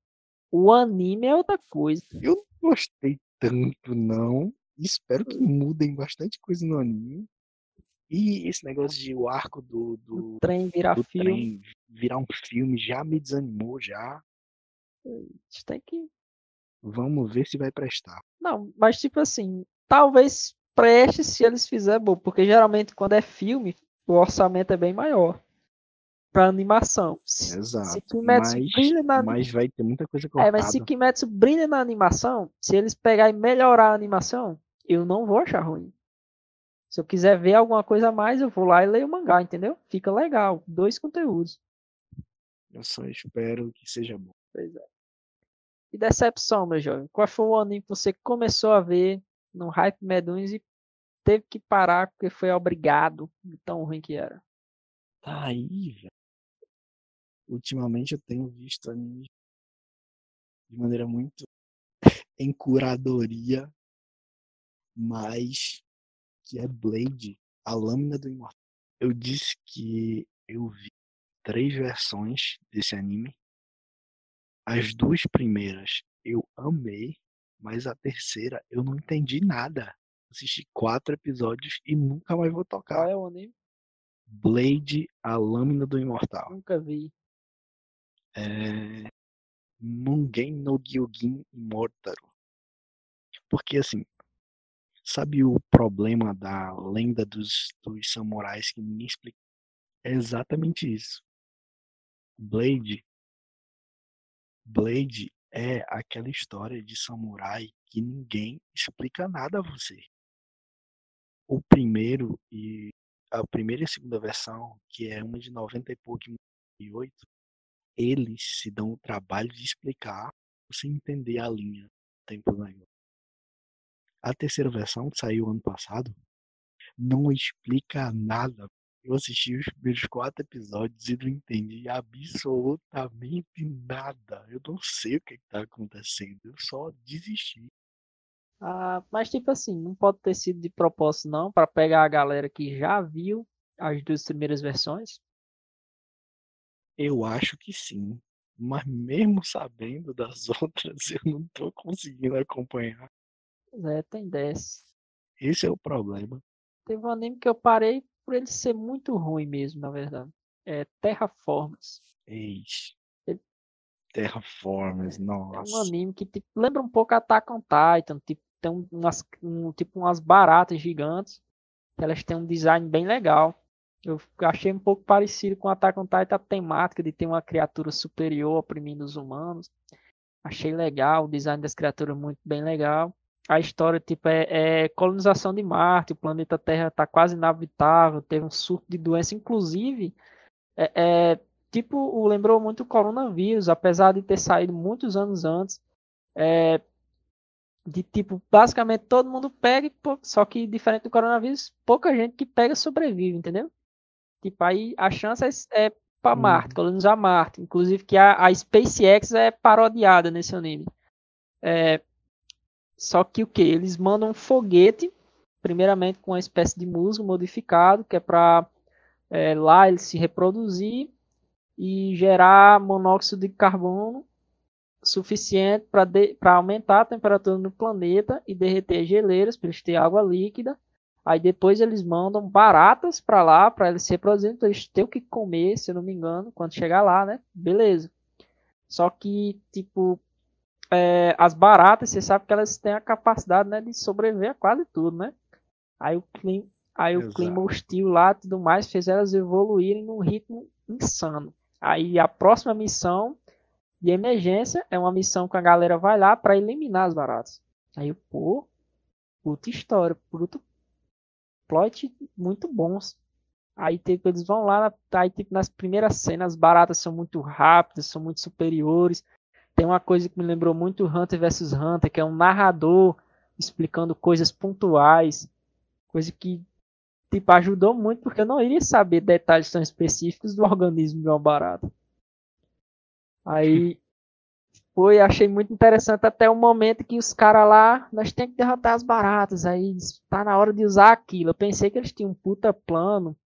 o anime é outra coisa. Eu não gostei tanto, não. Espero que mudem bastante coisa no anime. E esse negócio de o arco do, do, O trem virar do filme, trem virar um filme já me desanimou já. gente tem que Vamos ver se vai prestar. Não, mas tipo assim, talvez preste se eles fizerem bom, porque geralmente quando é filme, o orçamento é bem maior pra animação. Se, se Exato. Kimetsu Mas, brilha na mas vai ter muita coisa é, mas se cortada. Kimetsu brilha na animação, se eles pegar e melhorar a animação, eu não vou achar ruim. Se eu quiser ver alguma coisa a mais, eu vou lá e leio o mangá, entendeu? Fica legal, dois conteúdos. Eu só espero que seja bom. Pois é. Que decepção, meu jovem. Qual foi o anime que você começou a ver no Hype Meduns e teve que parar porque foi obrigado de tão ruim que era? Tá aí, velho. Ultimamente eu tenho visto anime de maneira muito em curadoria, mas que é Blade, a lâmina do imortal. Eu disse que eu vi três versões desse anime. As duas primeiras eu amei, mas a terceira eu não entendi nada. Assisti quatro episódios e nunca mais vou Qual tocar. é o anime? Blade, a lâmina do imortal. Nunca vi. É... Mugen no Gyugin Immortal. Porque assim, sabe o problema da lenda dos, dos samurais que ninguém explica? É exatamente isso. Blade. Blade é aquela história de samurai que ninguém explica nada a você. O primeiro e a primeira e a segunda versão, que é uma de 90 e pouco e 98, eles se dão o trabalho de explicar, você entender a linha tempo negro. A terceira versão, que saiu ano passado, não explica nada. Eu assisti os primeiros quatro episódios e não entendi absolutamente nada. Eu não sei o que está acontecendo. Eu só desisti. Ah, mas tipo assim, não pode ter sido de propósito não, para pegar a galera que já viu as duas primeiras versões. Eu acho que sim. Mas mesmo sabendo das outras, eu não tô conseguindo acompanhar. É, tem dessa. Esse é o problema. Teve um anime que eu parei por ele ser muito ruim mesmo, na verdade. É Terraformers. Eis. Ele- Terraformers, É um nossa. anime que tipo, lembra um pouco Attack on Titan, tipo, tem um- umas, um, tipo umas baratas gigantes, que elas têm um design bem legal. Eu achei um pouco parecido com Attack on Titan a temática de ter uma criatura superior oprimindo os humanos. Achei legal, o design das criaturas muito bem legal. A história tipo é, é colonização de Marte, o planeta Terra está quase inabitável, teve um surto de doença, inclusive é, é, tipo, o- lembrou muito o coronavírus, apesar de ter saído muitos anos antes. É, de tipo, basicamente todo mundo pega, só que diferente do coronavírus, pouca gente que pega sobrevive, entendeu? Tipo, aí a chance é, é para Hum. Marte, colonizar Marte. Inclusive que a, a SpaceX é parodiada nesse anime. É, só que o que? Eles mandam um foguete, primeiramente com uma espécie de musgo modificado, que é para lá ele se reproduzir e gerar monóxido de carbono suficiente para aumentar a temperatura no planeta e derreter as geleiras para eles terem água líquida. Aí depois eles mandam baratas para lá para eles se reproduzirem, então eles têm o que comer, se eu não me engano, quando chegar lá, né? Beleza. Só que, tipo, é, as baratas, você sabe que elas têm a capacidade né, de sobreviver a quase tudo, né? Aí o clima, aí o clima hostil lá e tudo mais fez elas evoluírem num ritmo insano. Aí a próxima missão de emergência é uma missão que a galera vai lá para eliminar as baratas. Aí, pô, puta história, puto plot muito bons. Aí, tipo, eles vão lá, aí, tipo, nas primeiras cenas, as baratas são muito rápidas, são muito superiores. Tem uma coisa que me lembrou muito Hunter vs Hunter, que é um narrador explicando coisas pontuais, coisa que, tipo, ajudou muito, porque eu não iria saber detalhes tão específicos do organismo de uma barata. Aí, foi, achei muito interessante até o momento que os caras lá, nós temos que derrotar as baratas, aí tá na hora de usar aquilo. Eu pensei que eles tinham um puta plano,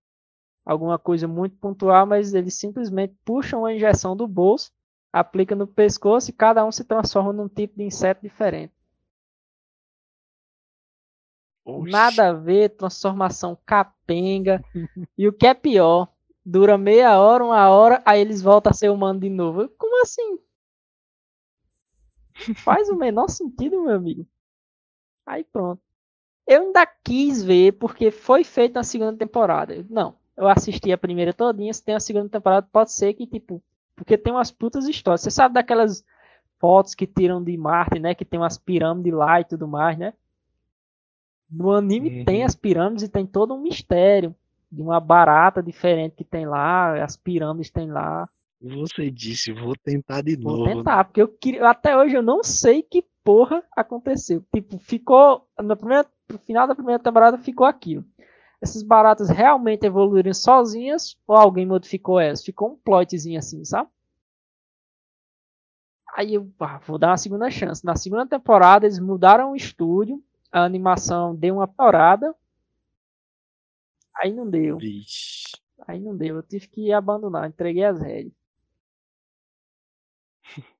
alguma coisa muito pontual, mas eles simplesmente puxam a injeção do bolso, aplicam no pescoço e cada um se transforma num tipo de inseto diferente. Oxi. Nada a ver, transformação capenga. e o que é pior, dura meia hora, uma hora, aí eles voltam a ser humano de novo. Como assim? Faz o menor sentido, meu amigo. Aí pronto. Eu ainda quis ver porque foi feito na segunda temporada. Não, eu assisti a primeira todinha, se tem a segunda temporada, pode ser que, tipo, porque tem umas putas histórias. Você sabe daquelas fotos que tiram de Marte, né? Que tem umas pirâmides lá e tudo mais, né? No anime Uhum. tem as pirâmides e tem todo um mistério de uma barata diferente que tem lá, as pirâmides tem lá. Você disse, vou tentar de Vou novo. né? tentar, porque eu queria, até hoje eu não sei que porra aconteceu. Tipo, ficou na primeira, no final da primeira temporada ficou aquilo. Essas baratas realmente evoluíram sozinhas ou alguém modificou elas? Ficou um plotzinho assim, sabe? Aí eu ah, vou dar uma segunda chance. Na segunda temporada eles mudaram o estúdio, a animação deu uma piorada. Aí não deu. Vixe. Aí não deu. Eu tive que abandonar, entreguei as rédeas.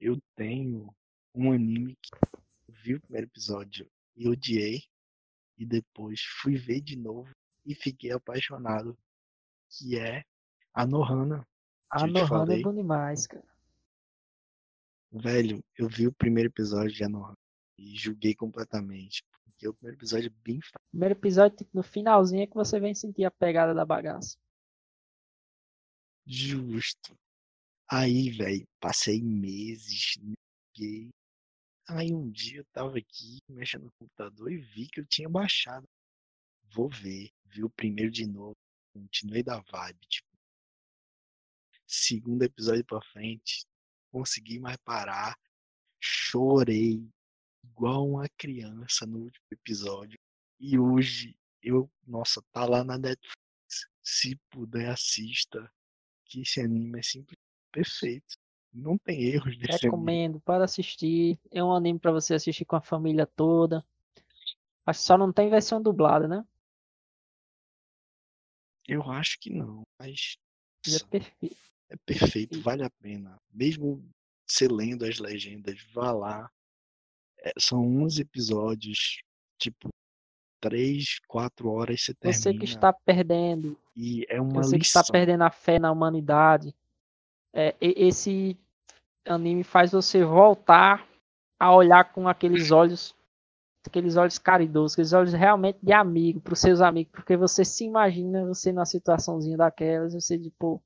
eu tenho um anime que eu vi o primeiro episódio e odiei, e depois fui ver de novo e fiquei apaixonado, que é a Nohana. A Nohana é bom demais, cara. Velho, eu vi o primeiro episódio de Anohana e julguei completamente. Porque o primeiro episódio é bem fraco. Primeiro episódio, tipo, no finalzinho é que você vem sentir a pegada da bagaça. Justo. Aí, velho, passei meses, neguei. Aí um dia eu tava aqui mexendo no computador e vi que eu tinha baixado. Vou ver. Vi o primeiro de novo. Continuei da vibe, tipo. Segundo episódio pra frente, consegui mais parar. Chorei igual uma criança no último episódio. E hoje eu, nossa, tá lá na Netflix. Se puder, assista. Que esse anime é simplesmente perfeito. Não tem erros desse Recomendo anime. para assistir. É um anime para você assistir com a família toda. Acho que só não tem versão dublada, né? Eu acho que não, mas. É perfeito. É perfeito, vale a pena. Mesmo você lendo as legendas, vá lá. É, são 11 episódios, tipo, 3, 4 horas você termina. Você que está perdendo. E é uma Você lição. que está perdendo a fé na humanidade. É, esse anime faz você voltar a olhar com aqueles olhos aqueles olhos caridosos, aqueles olhos realmente de amigo para os seus amigos, porque você se imagina você numa situaçãozinha daquelas, você tipo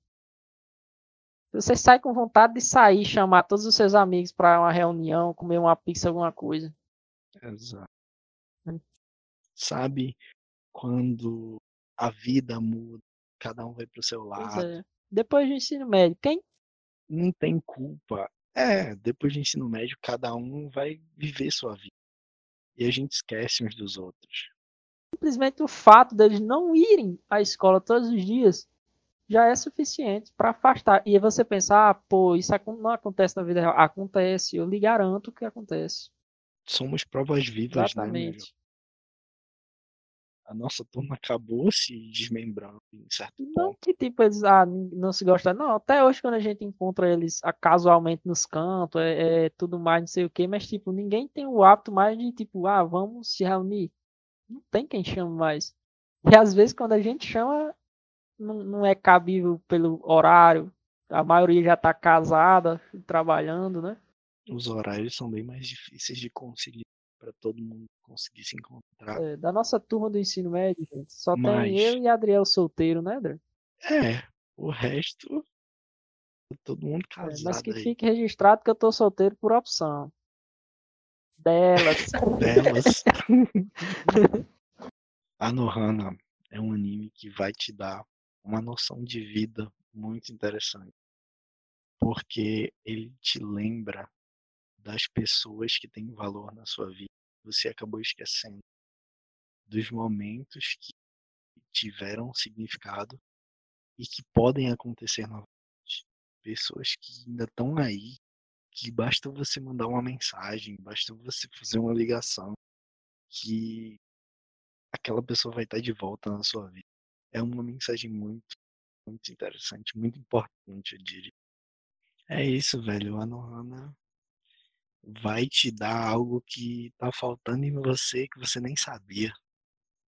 você sai com vontade de sair, chamar todos os seus amigos para uma reunião, comer uma pizza, alguma coisa. Exato. Hum. Sabe quando a vida muda, cada um vai pro seu lado. É. Depois do ensino médio, quem não tem culpa. É, depois do ensino médio, cada um vai viver sua vida. E a gente esquece uns dos outros. Simplesmente o fato deles não irem à escola todos os dias já é suficiente para afastar. E você pensar, ah, pô, isso não acontece na vida real. Acontece, eu lhe garanto que acontece. Somos provas vivas, né, Exatamente. A nossa turma acabou se desmembrando em certo não ponto. que tipo eles ah, não se gostam não. Até hoje quando a gente encontra eles ah, casualmente nos cantos é, é, tudo mais não sei o que mas tipo ninguém tem o hábito mais de tipo ah vamos se reunir. Não tem quem chama mais. E às vezes quando a gente chama não, não é cabível pelo horário. A maioria já está casada trabalhando né? Os horários são bem mais difíceis de conciliar para todo mundo conseguir se encontrar. É, da nossa turma do ensino médio, gente, só Mas... tem eu e Adriel solteiro, né, André? É, o resto todo mundo casado. É, mas que aí. fique registrado que eu tô solteiro por opção. Delas. Delas. a Nohana é um anime que vai te dar uma noção de vida muito interessante. Porque ele te lembra das pessoas que têm valor na sua vida. Você acabou esquecendo dos momentos que tiveram significado e que podem acontecer novamente. Pessoas que ainda estão aí, que basta você mandar uma mensagem, basta você fazer uma ligação, que aquela pessoa vai estar de volta na sua vida. É uma mensagem muito, muito interessante, muito importante, eu diria. É isso, velho. A Nohana vai te dar algo que tá faltando em você que você nem sabia.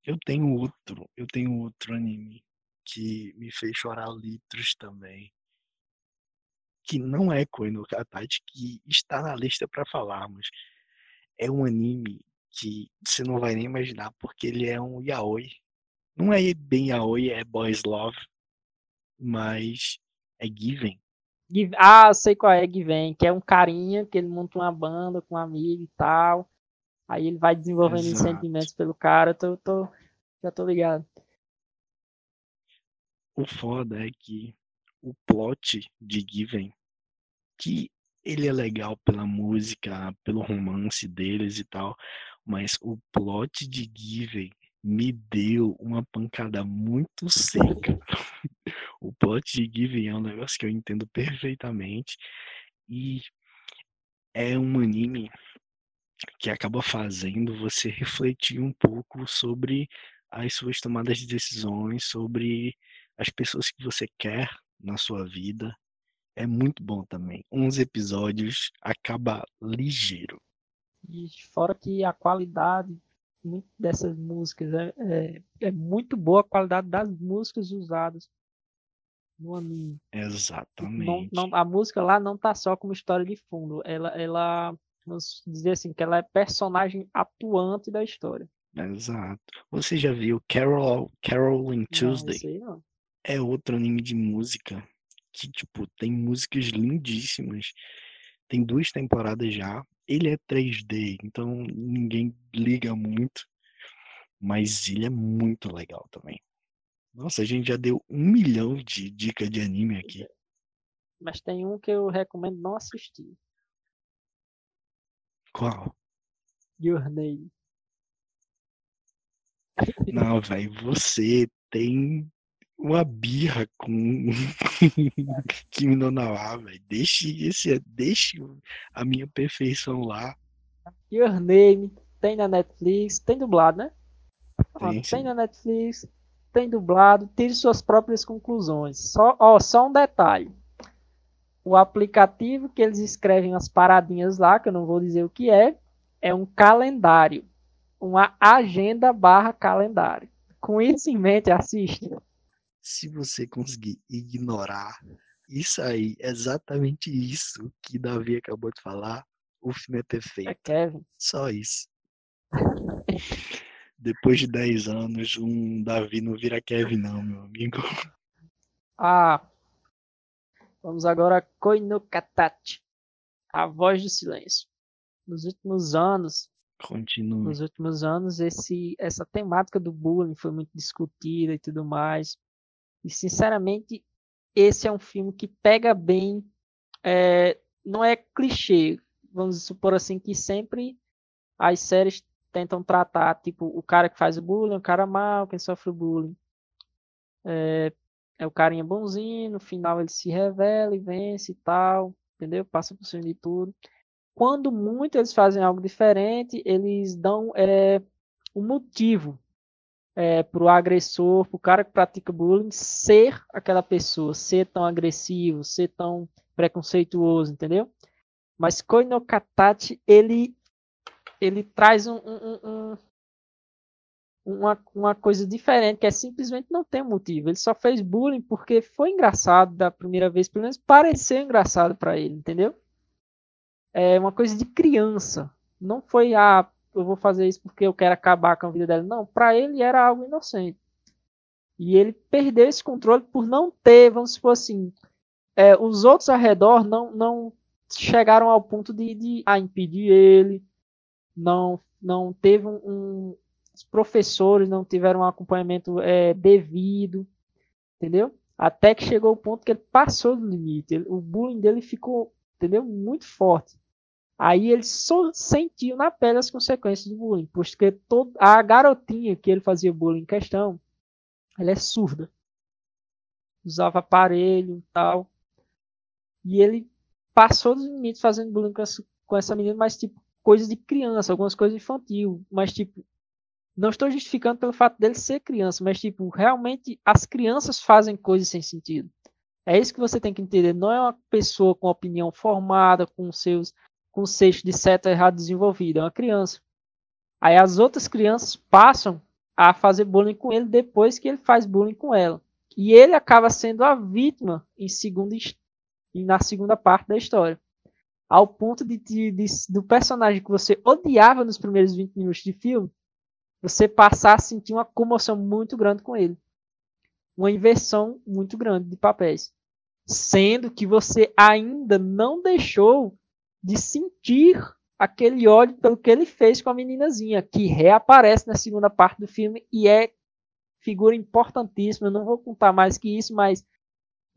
Eu tenho outro, eu tenho outro anime que me fez chorar litros também. Que não é Koi no Katachi, que está na lista para falarmos. É um anime que você não vai nem imaginar, porque ele é um yaoi. Não é bem yaoi, é boys love, mas é given. Ah, sei qual é que vem, que é um carinha que ele monta uma banda com um amigo e tal. Aí ele vai desenvolvendo Exato. sentimentos pelo cara, eu tô, tô, já tô ligado. O foda é que o plot de Given, que ele é legal pela música, pelo romance deles e tal, mas o plot de Given me deu uma pancada muito seca. o plot de Given é um negócio que eu entendo perfeitamente e é um anime que acaba fazendo você refletir um pouco sobre as suas tomadas de decisões, sobre as pessoas que você quer na sua vida. É muito bom também. 11 episódios, acaba ligeiro. E fora que a qualidade dessas músicas é, é, é muito boa a qualidade das músicas usadas no anime. Não, Exatamente. não, a música lá não tá só como história de fundo. Ela, ela, vamos dizer assim, que ela é personagem atuante da história. Exato. Você já viu Carol, Carol in Não, Tuesday? aí não. É outro anime de música que, tipo, tem músicas lindíssimas. Tem duas temporadas já. Ele é 3D, então ninguém liga muito. Mas ele é muito legal também. Nossa, a gente já deu um milhão de dicas de anime aqui. Mas tem um que eu recomendo não assistir. Qual? Your Name. Não, velho, você tem uma birra com Kimi no Nawa, velho. Deixe esse, deixe a minha perfeição lá. Your Name tem na Netflix, tem dublado, né? Tem, tem sim. na Netflix, tem dublado, tire suas próprias conclusões. Só, ó, só um detalhe. O aplicativo que eles escrevem as paradinhas lá, que eu não vou dizer o que é, é um calendário. Uma agenda barra calendário. Com isso em mente, assiste. Se você conseguir ignorar isso aí, exatamente isso que Davi acabou de falar, o filme é É perfeito. Kevin. Só isso. Depois de 10 anos, um Davi não vira Kevin, não, meu amigo. Ah, vamos agora a Koino Katachi, a voz do silêncio. Nos últimos anos, Continue. nos últimos anos, esse, essa temática do bullying foi muito discutida e tudo mais. E, sinceramente, esse é um filme que pega bem. é, não é clichê, vamos supor assim, que sempre as séries tentam tratar, tipo, o cara que faz o bullying, o cara mal, quem sofre o bullying. É, é o carinha bonzinho, no final ele se revela e vence e tal, entendeu? Passa por cima de tudo. Quando muito eles fazem algo diferente, eles dão é, um motivo é, para o agressor, para o cara que pratica bullying, ser aquela pessoa, ser tão agressivo, ser tão preconceituoso, entendeu? Mas Katachi, ele, ele traz um, um- um- uma, uma coisa diferente, que é simplesmente não tem motivo. Ele só fez bullying porque foi engraçado da primeira vez, pelo menos pareceu engraçado para ele, entendeu? É uma coisa de criança. Não foi, ah, eu vou fazer isso porque eu quero acabar com a vida dela. Não, para ele era algo inocente. E ele perdeu esse controle por não ter, vamos supor assim, é, os outros ao redor não, não chegaram ao ponto de, de ah, impedir ele, não, não teve um, um- os professores não tiveram um acompanhamento é, devido, entendeu? Até que chegou o ponto que ele passou do limite, ele- o bullying dele ficou, entendeu? Muito forte. Aí ele só sentiu na pele as consequências do bullying, porque todo, a garotinha que ele fazia bullying em questão, ela é surda. Usava aparelho e tal. E ele passou dos limites fazendo bullying com essa, com essa menina, mas tipo, coisas de criança, algumas coisas infantil, mas tipo, não estou justificando pelo fato dele ser criança, mas tipo, realmente as crianças fazem coisas sem sentido. É isso que você tem que entender. Não é uma pessoa com opinião formada, com seus conceitos de certo e errado desenvolvido, é uma criança. Aí as outras crianças passam a fazer bullying com ele depois que ele faz bullying com ela. E ele acaba sendo a vítima em segunda, na segunda parte da história. Ao ponto de, de- de- do personagem que você odiava nos primeiros 20 minutos de filme, você passar a sentir uma comoção muito grande com ele. Uma inversão muito grande de papéis. Sendo que você ainda não deixou de sentir aquele ódio pelo que ele fez com a meninazinha, que reaparece na segunda parte do filme e é figura importantíssima. Eu não vou contar mais que isso, mas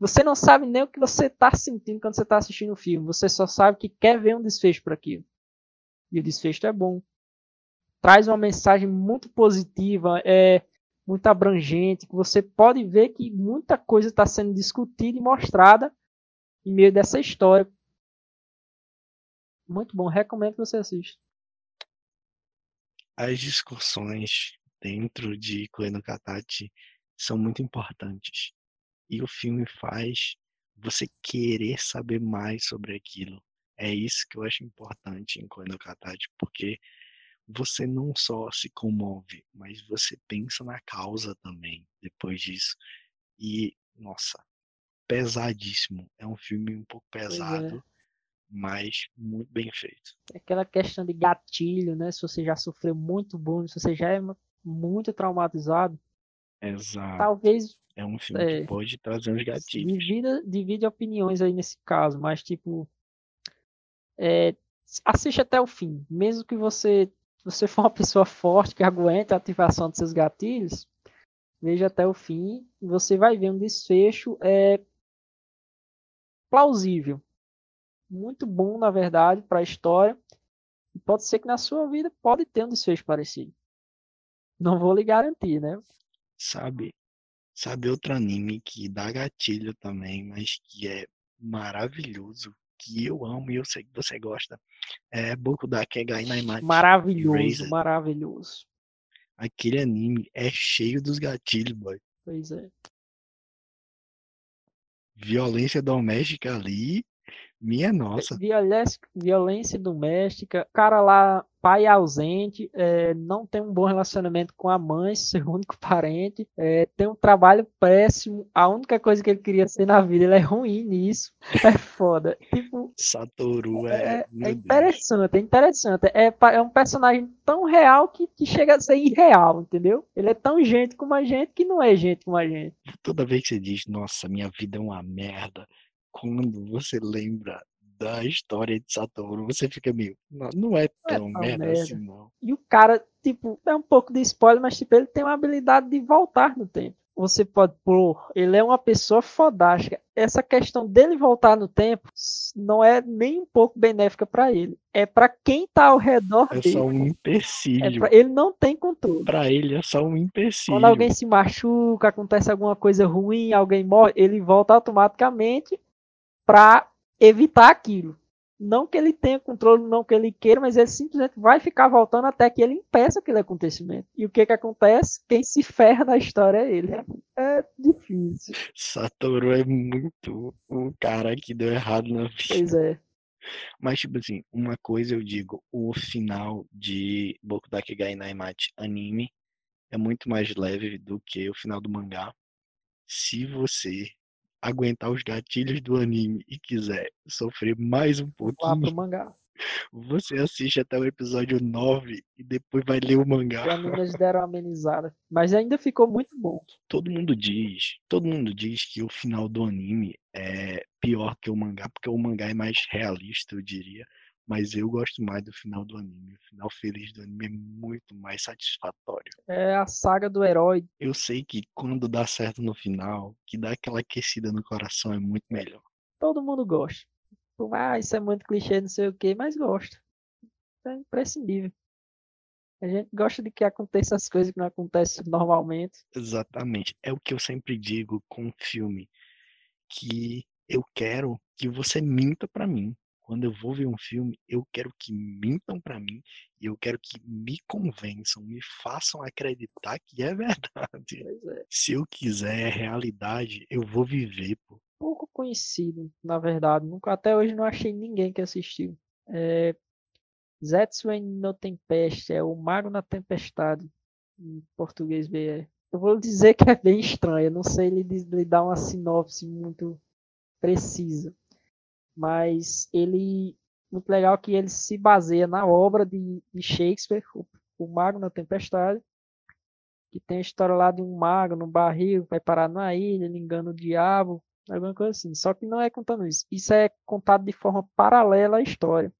você não sabe nem o que você está sentindo quando você está assistindo o filme. Você só sabe que quer ver um desfecho para aquilo. E o desfecho é bom. Traz uma mensagem muito positiva, é muito abrangente, que você pode ver que muita coisa está sendo discutida e mostrada em meio dessa história. Muito bom, recomendo que você assista. As discussões dentro de Koe no Katachi são muito importantes. E o filme faz você querer saber mais sobre aquilo. É isso que eu acho importante em Kono Katachi, porque você não só se comove, mas você pensa na causa também depois disso. E, nossa, pesadíssimo. É um filme um pouco é. pesado, mas muito bem feito. É Aquela questão de gatilho, né? Se você já sofreu muito bullying, se você já é mu- muito traumatizado, Exato. talvez É um filme é, que pode trazer uns gatilhos. divida, divide opiniões aí nesse caso, mas tipo, é, assiste até o fim. Mesmo que você, você for uma pessoa forte que aguenta a ativação dos seus gatilhos, veja até o fim e você vai ver um desfecho é, plausível. Muito bom, na verdade, para a história. E pode ser que na sua vida pode ter um desfecho parecido. Não vou lhe garantir, né? Sabe? Sabe outro anime que dá gatilho também, mas que é maravilhoso, que eu amo e eu sei que você gosta. É Boku da Kegai Naimachi Maravilhoso, maravilhoso. Aquele anime é cheio dos gatilhos, boy. Pois é. Violência doméstica ali, minha nossa. Violência, violência doméstica, cara lá, pai ausente, é, não tem um bom relacionamento com a mãe, seu único parente, é, tem um trabalho péssimo, a única coisa que ele queria ser na vida, ele é ruim nisso, é foda. Tipo, Satoru é, é, é Deus. interessante, é interessante. É, é um personagem tão real que, que chega a ser irreal, entendeu? Ele é tão gente como a gente que não é gente como a gente. Toda vez que você diz, nossa, minha vida é uma merda, quando você lembra da história de Satoru, você fica meio, não, não é Não é tão tão merda merda. assim, não. E o cara, tipo, é um pouco de spoiler, mas tipo, ele tem uma habilidade de voltar no tempo. Você pode pôr, ele é uma pessoa fodástica. Essa questão dele voltar no tempo não é nem um pouco benéfica pra ele. É pra quem tá ao redor É dele. só um É empecilho. pra- ele não tem controle. Pra ele é só um empecilho. Quando alguém se machuca, acontece alguma coisa ruim, alguém morre, ele volta automaticamente pra evitar aquilo. Não que ele tenha controle, não que ele queira, mas ele simplesmente vai ficar voltando até que ele impeça aquele acontecimento. E o que que acontece? Quem se ferra na história é ele. É difícil. Satoru é muito o cara que deu errado na vida. Pois é. Mas, tipo assim, uma coisa eu digo, o final de Boku da Kegai Naimachi anime é muito mais leve do que o final do mangá. Se você aguentar os gatilhos do anime e quiser sofrer mais um Vá pro pouquinho, mangá. você assiste até o episódio 9 e depois vai ler o mangá. anime eles deram amenizada. Mas ainda ficou muito bom. Todo mundo diz, todo mundo diz que o final do anime é pior que o mangá, porque o mangá é mais realista, eu diria. Mas eu gosto mais do final do anime. O final feliz do anime é muito mais satisfatório. É a saga do herói. Eu sei que quando dá certo no final, que dá aquela aquecida no coração é muito melhor. Todo mundo gosta. Mais, isso é muito clichê, não sei o que, mas gosta. É imprescindível. A gente gosta de que aconteça as coisas que não acontecem normalmente. Exatamente. É o que eu sempre digo com filme, que eu quero que você minta pra mim. Quando eu vou ver um filme, eu quero que mintam pra mim e eu quero que me convençam, me façam acreditar que é verdade. Pois é. Se eu quiser realidade, eu vou viver, pô. Pouco conhecido, na verdade. Nunca até hoje não achei ninguém que assistiu. É... Zetsuen no Tempeste, é o Mago na Tempestade, em português BR. Eu vou dizer que é bem estranho, eu não sei lhe, diz- lhe dar uma sinopse muito precisa. Mas ele. Muito legal que ele se baseia na obra de, de Shakespeare, o, o Mago na Tempestade, que tem a história lá de um mago no barril, vai parar numa ilha, ele engana o diabo, alguma coisa assim. Só que não é contando isso. Isso é contado de forma paralela à história.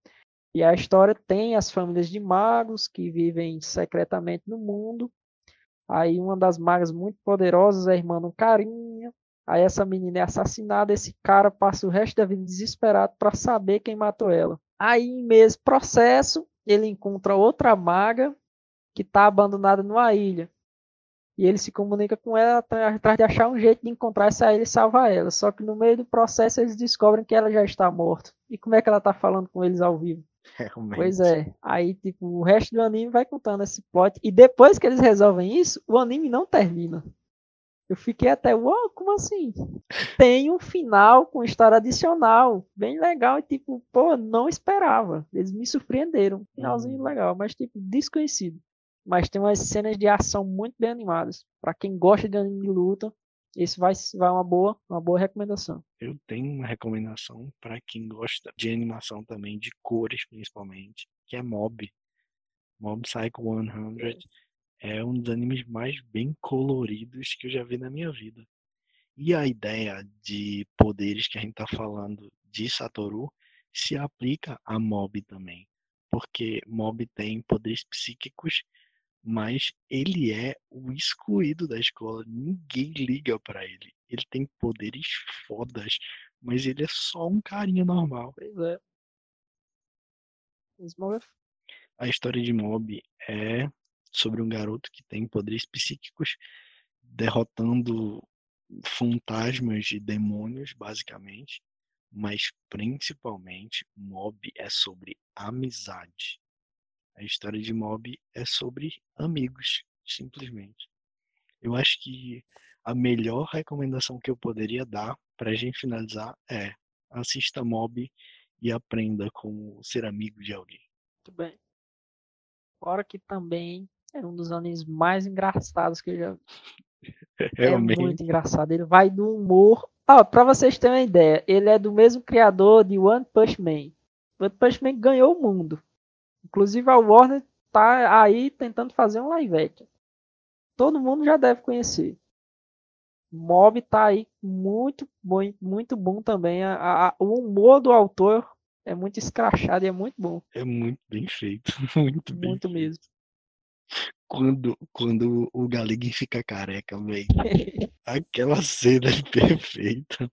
E a história tem as famílias de magos que vivem secretamente no mundo. Aí uma das magas muito poderosas é a irmã do carinha. Aí essa menina é assassinada, esse cara passa o resto da vida desesperado para saber quem matou ela. Aí, em mesmo processo, ele encontra outra maga que está abandonada numa ilha. E ele se comunica com ela atrás de achar um jeito de encontrar essa ilha e salvar ela. Só que no meio do processo eles descobrem que ela já está morta. E como é que ela está falando com eles ao vivo? Realmente. Pois é. Aí, tipo, o resto do anime vai contando esse plot. E depois que eles resolvem isso, o anime não termina. Eu fiquei até, uau, como assim? Tem um final com história adicional, bem legal, e tipo, pô, não esperava. Eles me surpreenderam. Finalzinho Hum. legal, mas tipo, desconhecido. Mas tem umas cenas de ação muito bem animadas. Pra quem gosta de anime de luta, esse vai, vai uma boa, uma boa recomendação. Eu tenho uma recomendação para quem gosta de animação também, de cores principalmente, que é Mob. Mob Psycho 100 é um dos animes mais bem coloridos que eu já vi na minha vida. E a ideia de poderes que a gente tá falando de Satoru se aplica a Mob também, porque Mob tem poderes psíquicos, mas ele é o excluído da escola, ninguém liga pra ele. Ele tem poderes fodas, mas ele é só um carinha normal. Pois é. É A história de Mob é sobre um garoto que tem poderes psíquicos derrotando fantasmas e demônios, basicamente, mas principalmente Mob é sobre amizade. A história de Mob é sobre amigos, simplesmente. Eu acho que a melhor recomendação que eu poderia dar para a gente finalizar é assista Mob e aprenda como ser amigo de alguém. Muito bem. Fora que também é um dos animes mais engraçados que eu já vi. É Realmente. muito engraçado. Ele vai do humor. Ah, pra vocês terem uma ideia, ele é do mesmo criador de One Punch Man. One Punch Man ganhou o mundo. Inclusive a Warner tá aí tentando fazer um live action. Todo mundo já deve conhecer. Mob tá aí muito bom, muito bom também. A- a- o humor do autor é muito escrachado e é muito bom. É muito bem feito. Muito bem Muito feito. mesmo. Quando, quando o Galegen fica careca, velho. Aquela cena é perfeita.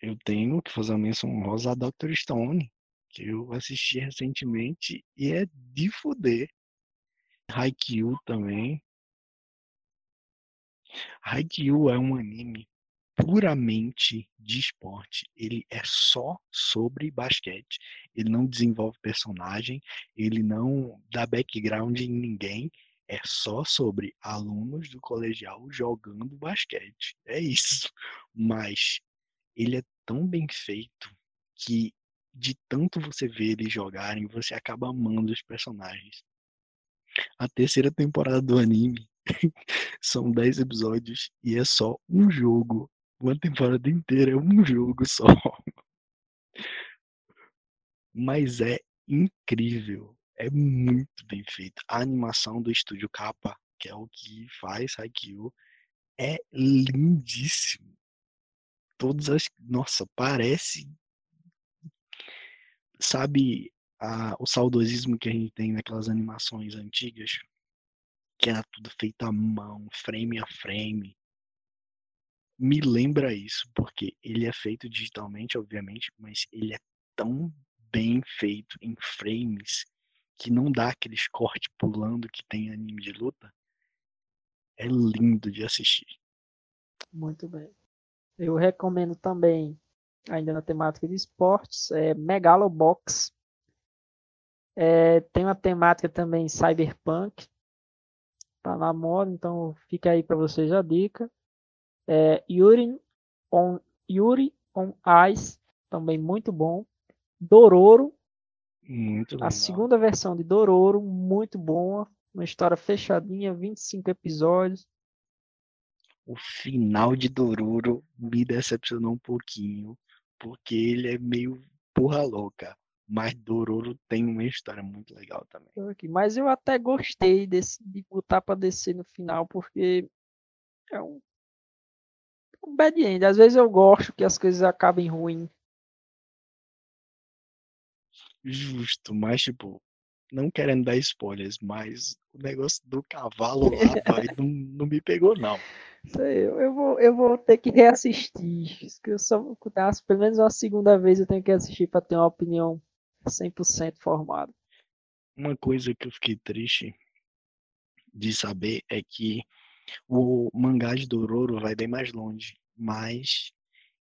Eu tenho que fazer uma menção honrosa a Dr. Stone, que eu assisti recentemente e é de fuder. Haikyuu também. Haikyuu é um anime puramente de esporte. Ele é só sobre basquete. Ele não desenvolve personagem, ele não dá background em ninguém. É só sobre alunos do colegial jogando basquete. É isso. Mas ele é tão bem feito que de tanto você ver eles jogarem, você acaba amando os personagens. A terceira temporada do anime são 10 episódios e é só um jogo. Uma temporada inteira é um jogo só. Mas é incrível. É muito bem feito. A animação do estúdio Kappa, que é o que faz Haikyuu, é lindíssimo. Todas as. Nossa, parece. Sabe a- o saudosismo que a gente tem naquelas animações antigas? Que era tudo feito à mão, frame a frame. Me lembra isso, porque ele é feito digitalmente, obviamente, mas ele é tão bem feito em frames que não dá aqueles cortes pulando que tem em anime de luta. É lindo de assistir. Muito bem. Eu recomendo também, ainda na temática de esportes, é Megalobox. É, tem uma temática também cyberpunk. Tá na moda, então fica aí para vocês a dica. É, Yuri on, Yuri on Ice, também muito bom. Dororo, Muito legal. a segunda versão de Dororo, muito boa. Uma história fechadinha, 25 episódios. O final de Dororo me decepcionou um pouquinho, porque ele é meio porra louca. Mas Dororo tem uma história muito legal também. Mas eu até gostei desse, de botar pra descer no final, porque é um, um bad end. Às vezes eu gosto que as coisas acabem ruim. Justo, mas tipo, não querendo dar spoilers, mas o negócio do cavalo lá, velho, não, não me pegou, não. Sei, Eu, eu vou, eu vou ter que reassistir. Isso que eu só vou dar, pelo menos uma segunda vez eu tenho que assistir pra ter uma opinião 100% formada. Uma coisa que eu fiquei triste de saber é que o mangá de Dororo vai bem mais longe, mas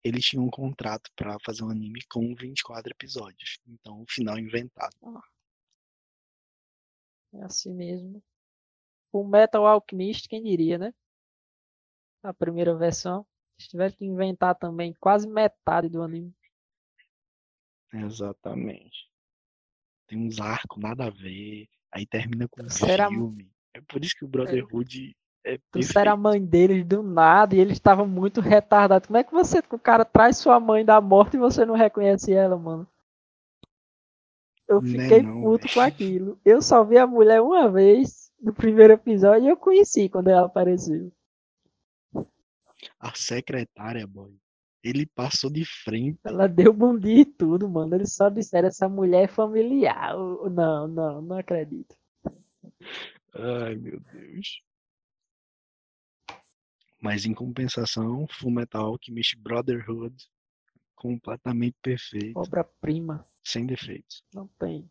eles tinham um contrato pra fazer um anime com 24 episódios. Então, o final é inventado. É assim mesmo. O Metal Alchemist, quem diria, né? a primeira versão. Eles tiveram que inventar também quase metade do anime. Exatamente. Tem uns arcos nada a ver. Aí termina com um Será- filme. É por isso que o Brotherhood é Trouxeram a mãe deles do nada e eles estavam muito retardados. Como é que você, o cara traz sua mãe da morte e você não reconhece ela, mano? Eu Né fiquei não, puto com aquilo. Eu só vi a mulher uma vez no primeiro episódio e eu conheci quando ela apareceu. A secretária, boy. Ele passou de frente. Ela deu bom dia e tudo, mano. Eles só disseram essa mulher é familiar. Não, não, não acredito. Ai, meu Deus. Mas em compensação, Fullmetal Alchemist Brotherhood completamente perfeito, Obra-prima. sem defeitos. Não tem.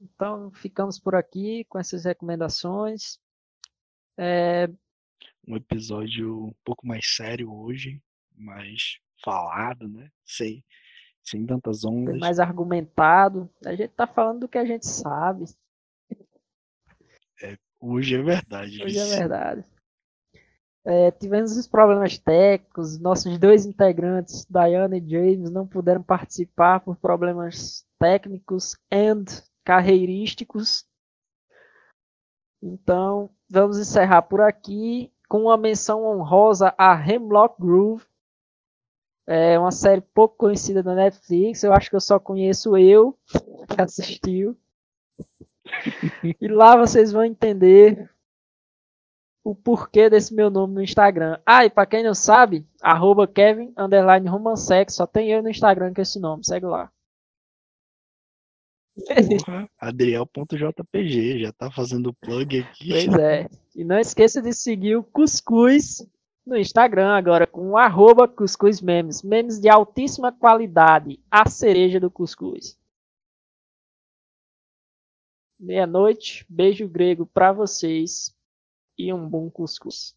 Então ficamos por aqui com essas recomendações. É, Um episódio um pouco mais sério hoje, mais falado, né? Sem, sem tantas foi ondas. mais argumentado. A gente tá falando do que a gente sabe. Hoje é verdade. Hoje é verdade. É, tivemos os problemas técnicos. Nossos dois integrantes, Diana e James, não puderam participar por problemas técnicos and carreirísticos. Então, vamos encerrar por aqui com uma menção honrosa a Hemlock Groove. É uma série pouco conhecida da Netflix. Eu acho que eu só conheço eu que assistiu. E lá vocês vão entender o porquê desse meu nome no Instagram. Ah, e pra quem não sabe, arroba Kevin underline Romansex, só tem eu no Instagram com esse nome, segue lá. Adriel.jpg, já tá fazendo plug aqui. Pois é. E não esqueça de seguir o Cuscuz no Instagram agora com arroba Cuscuz Memes. Memes de altíssima qualidade. A cereja do Cuscuz. Meia-noite, beijo grego pra vocês e um bom cuscuz.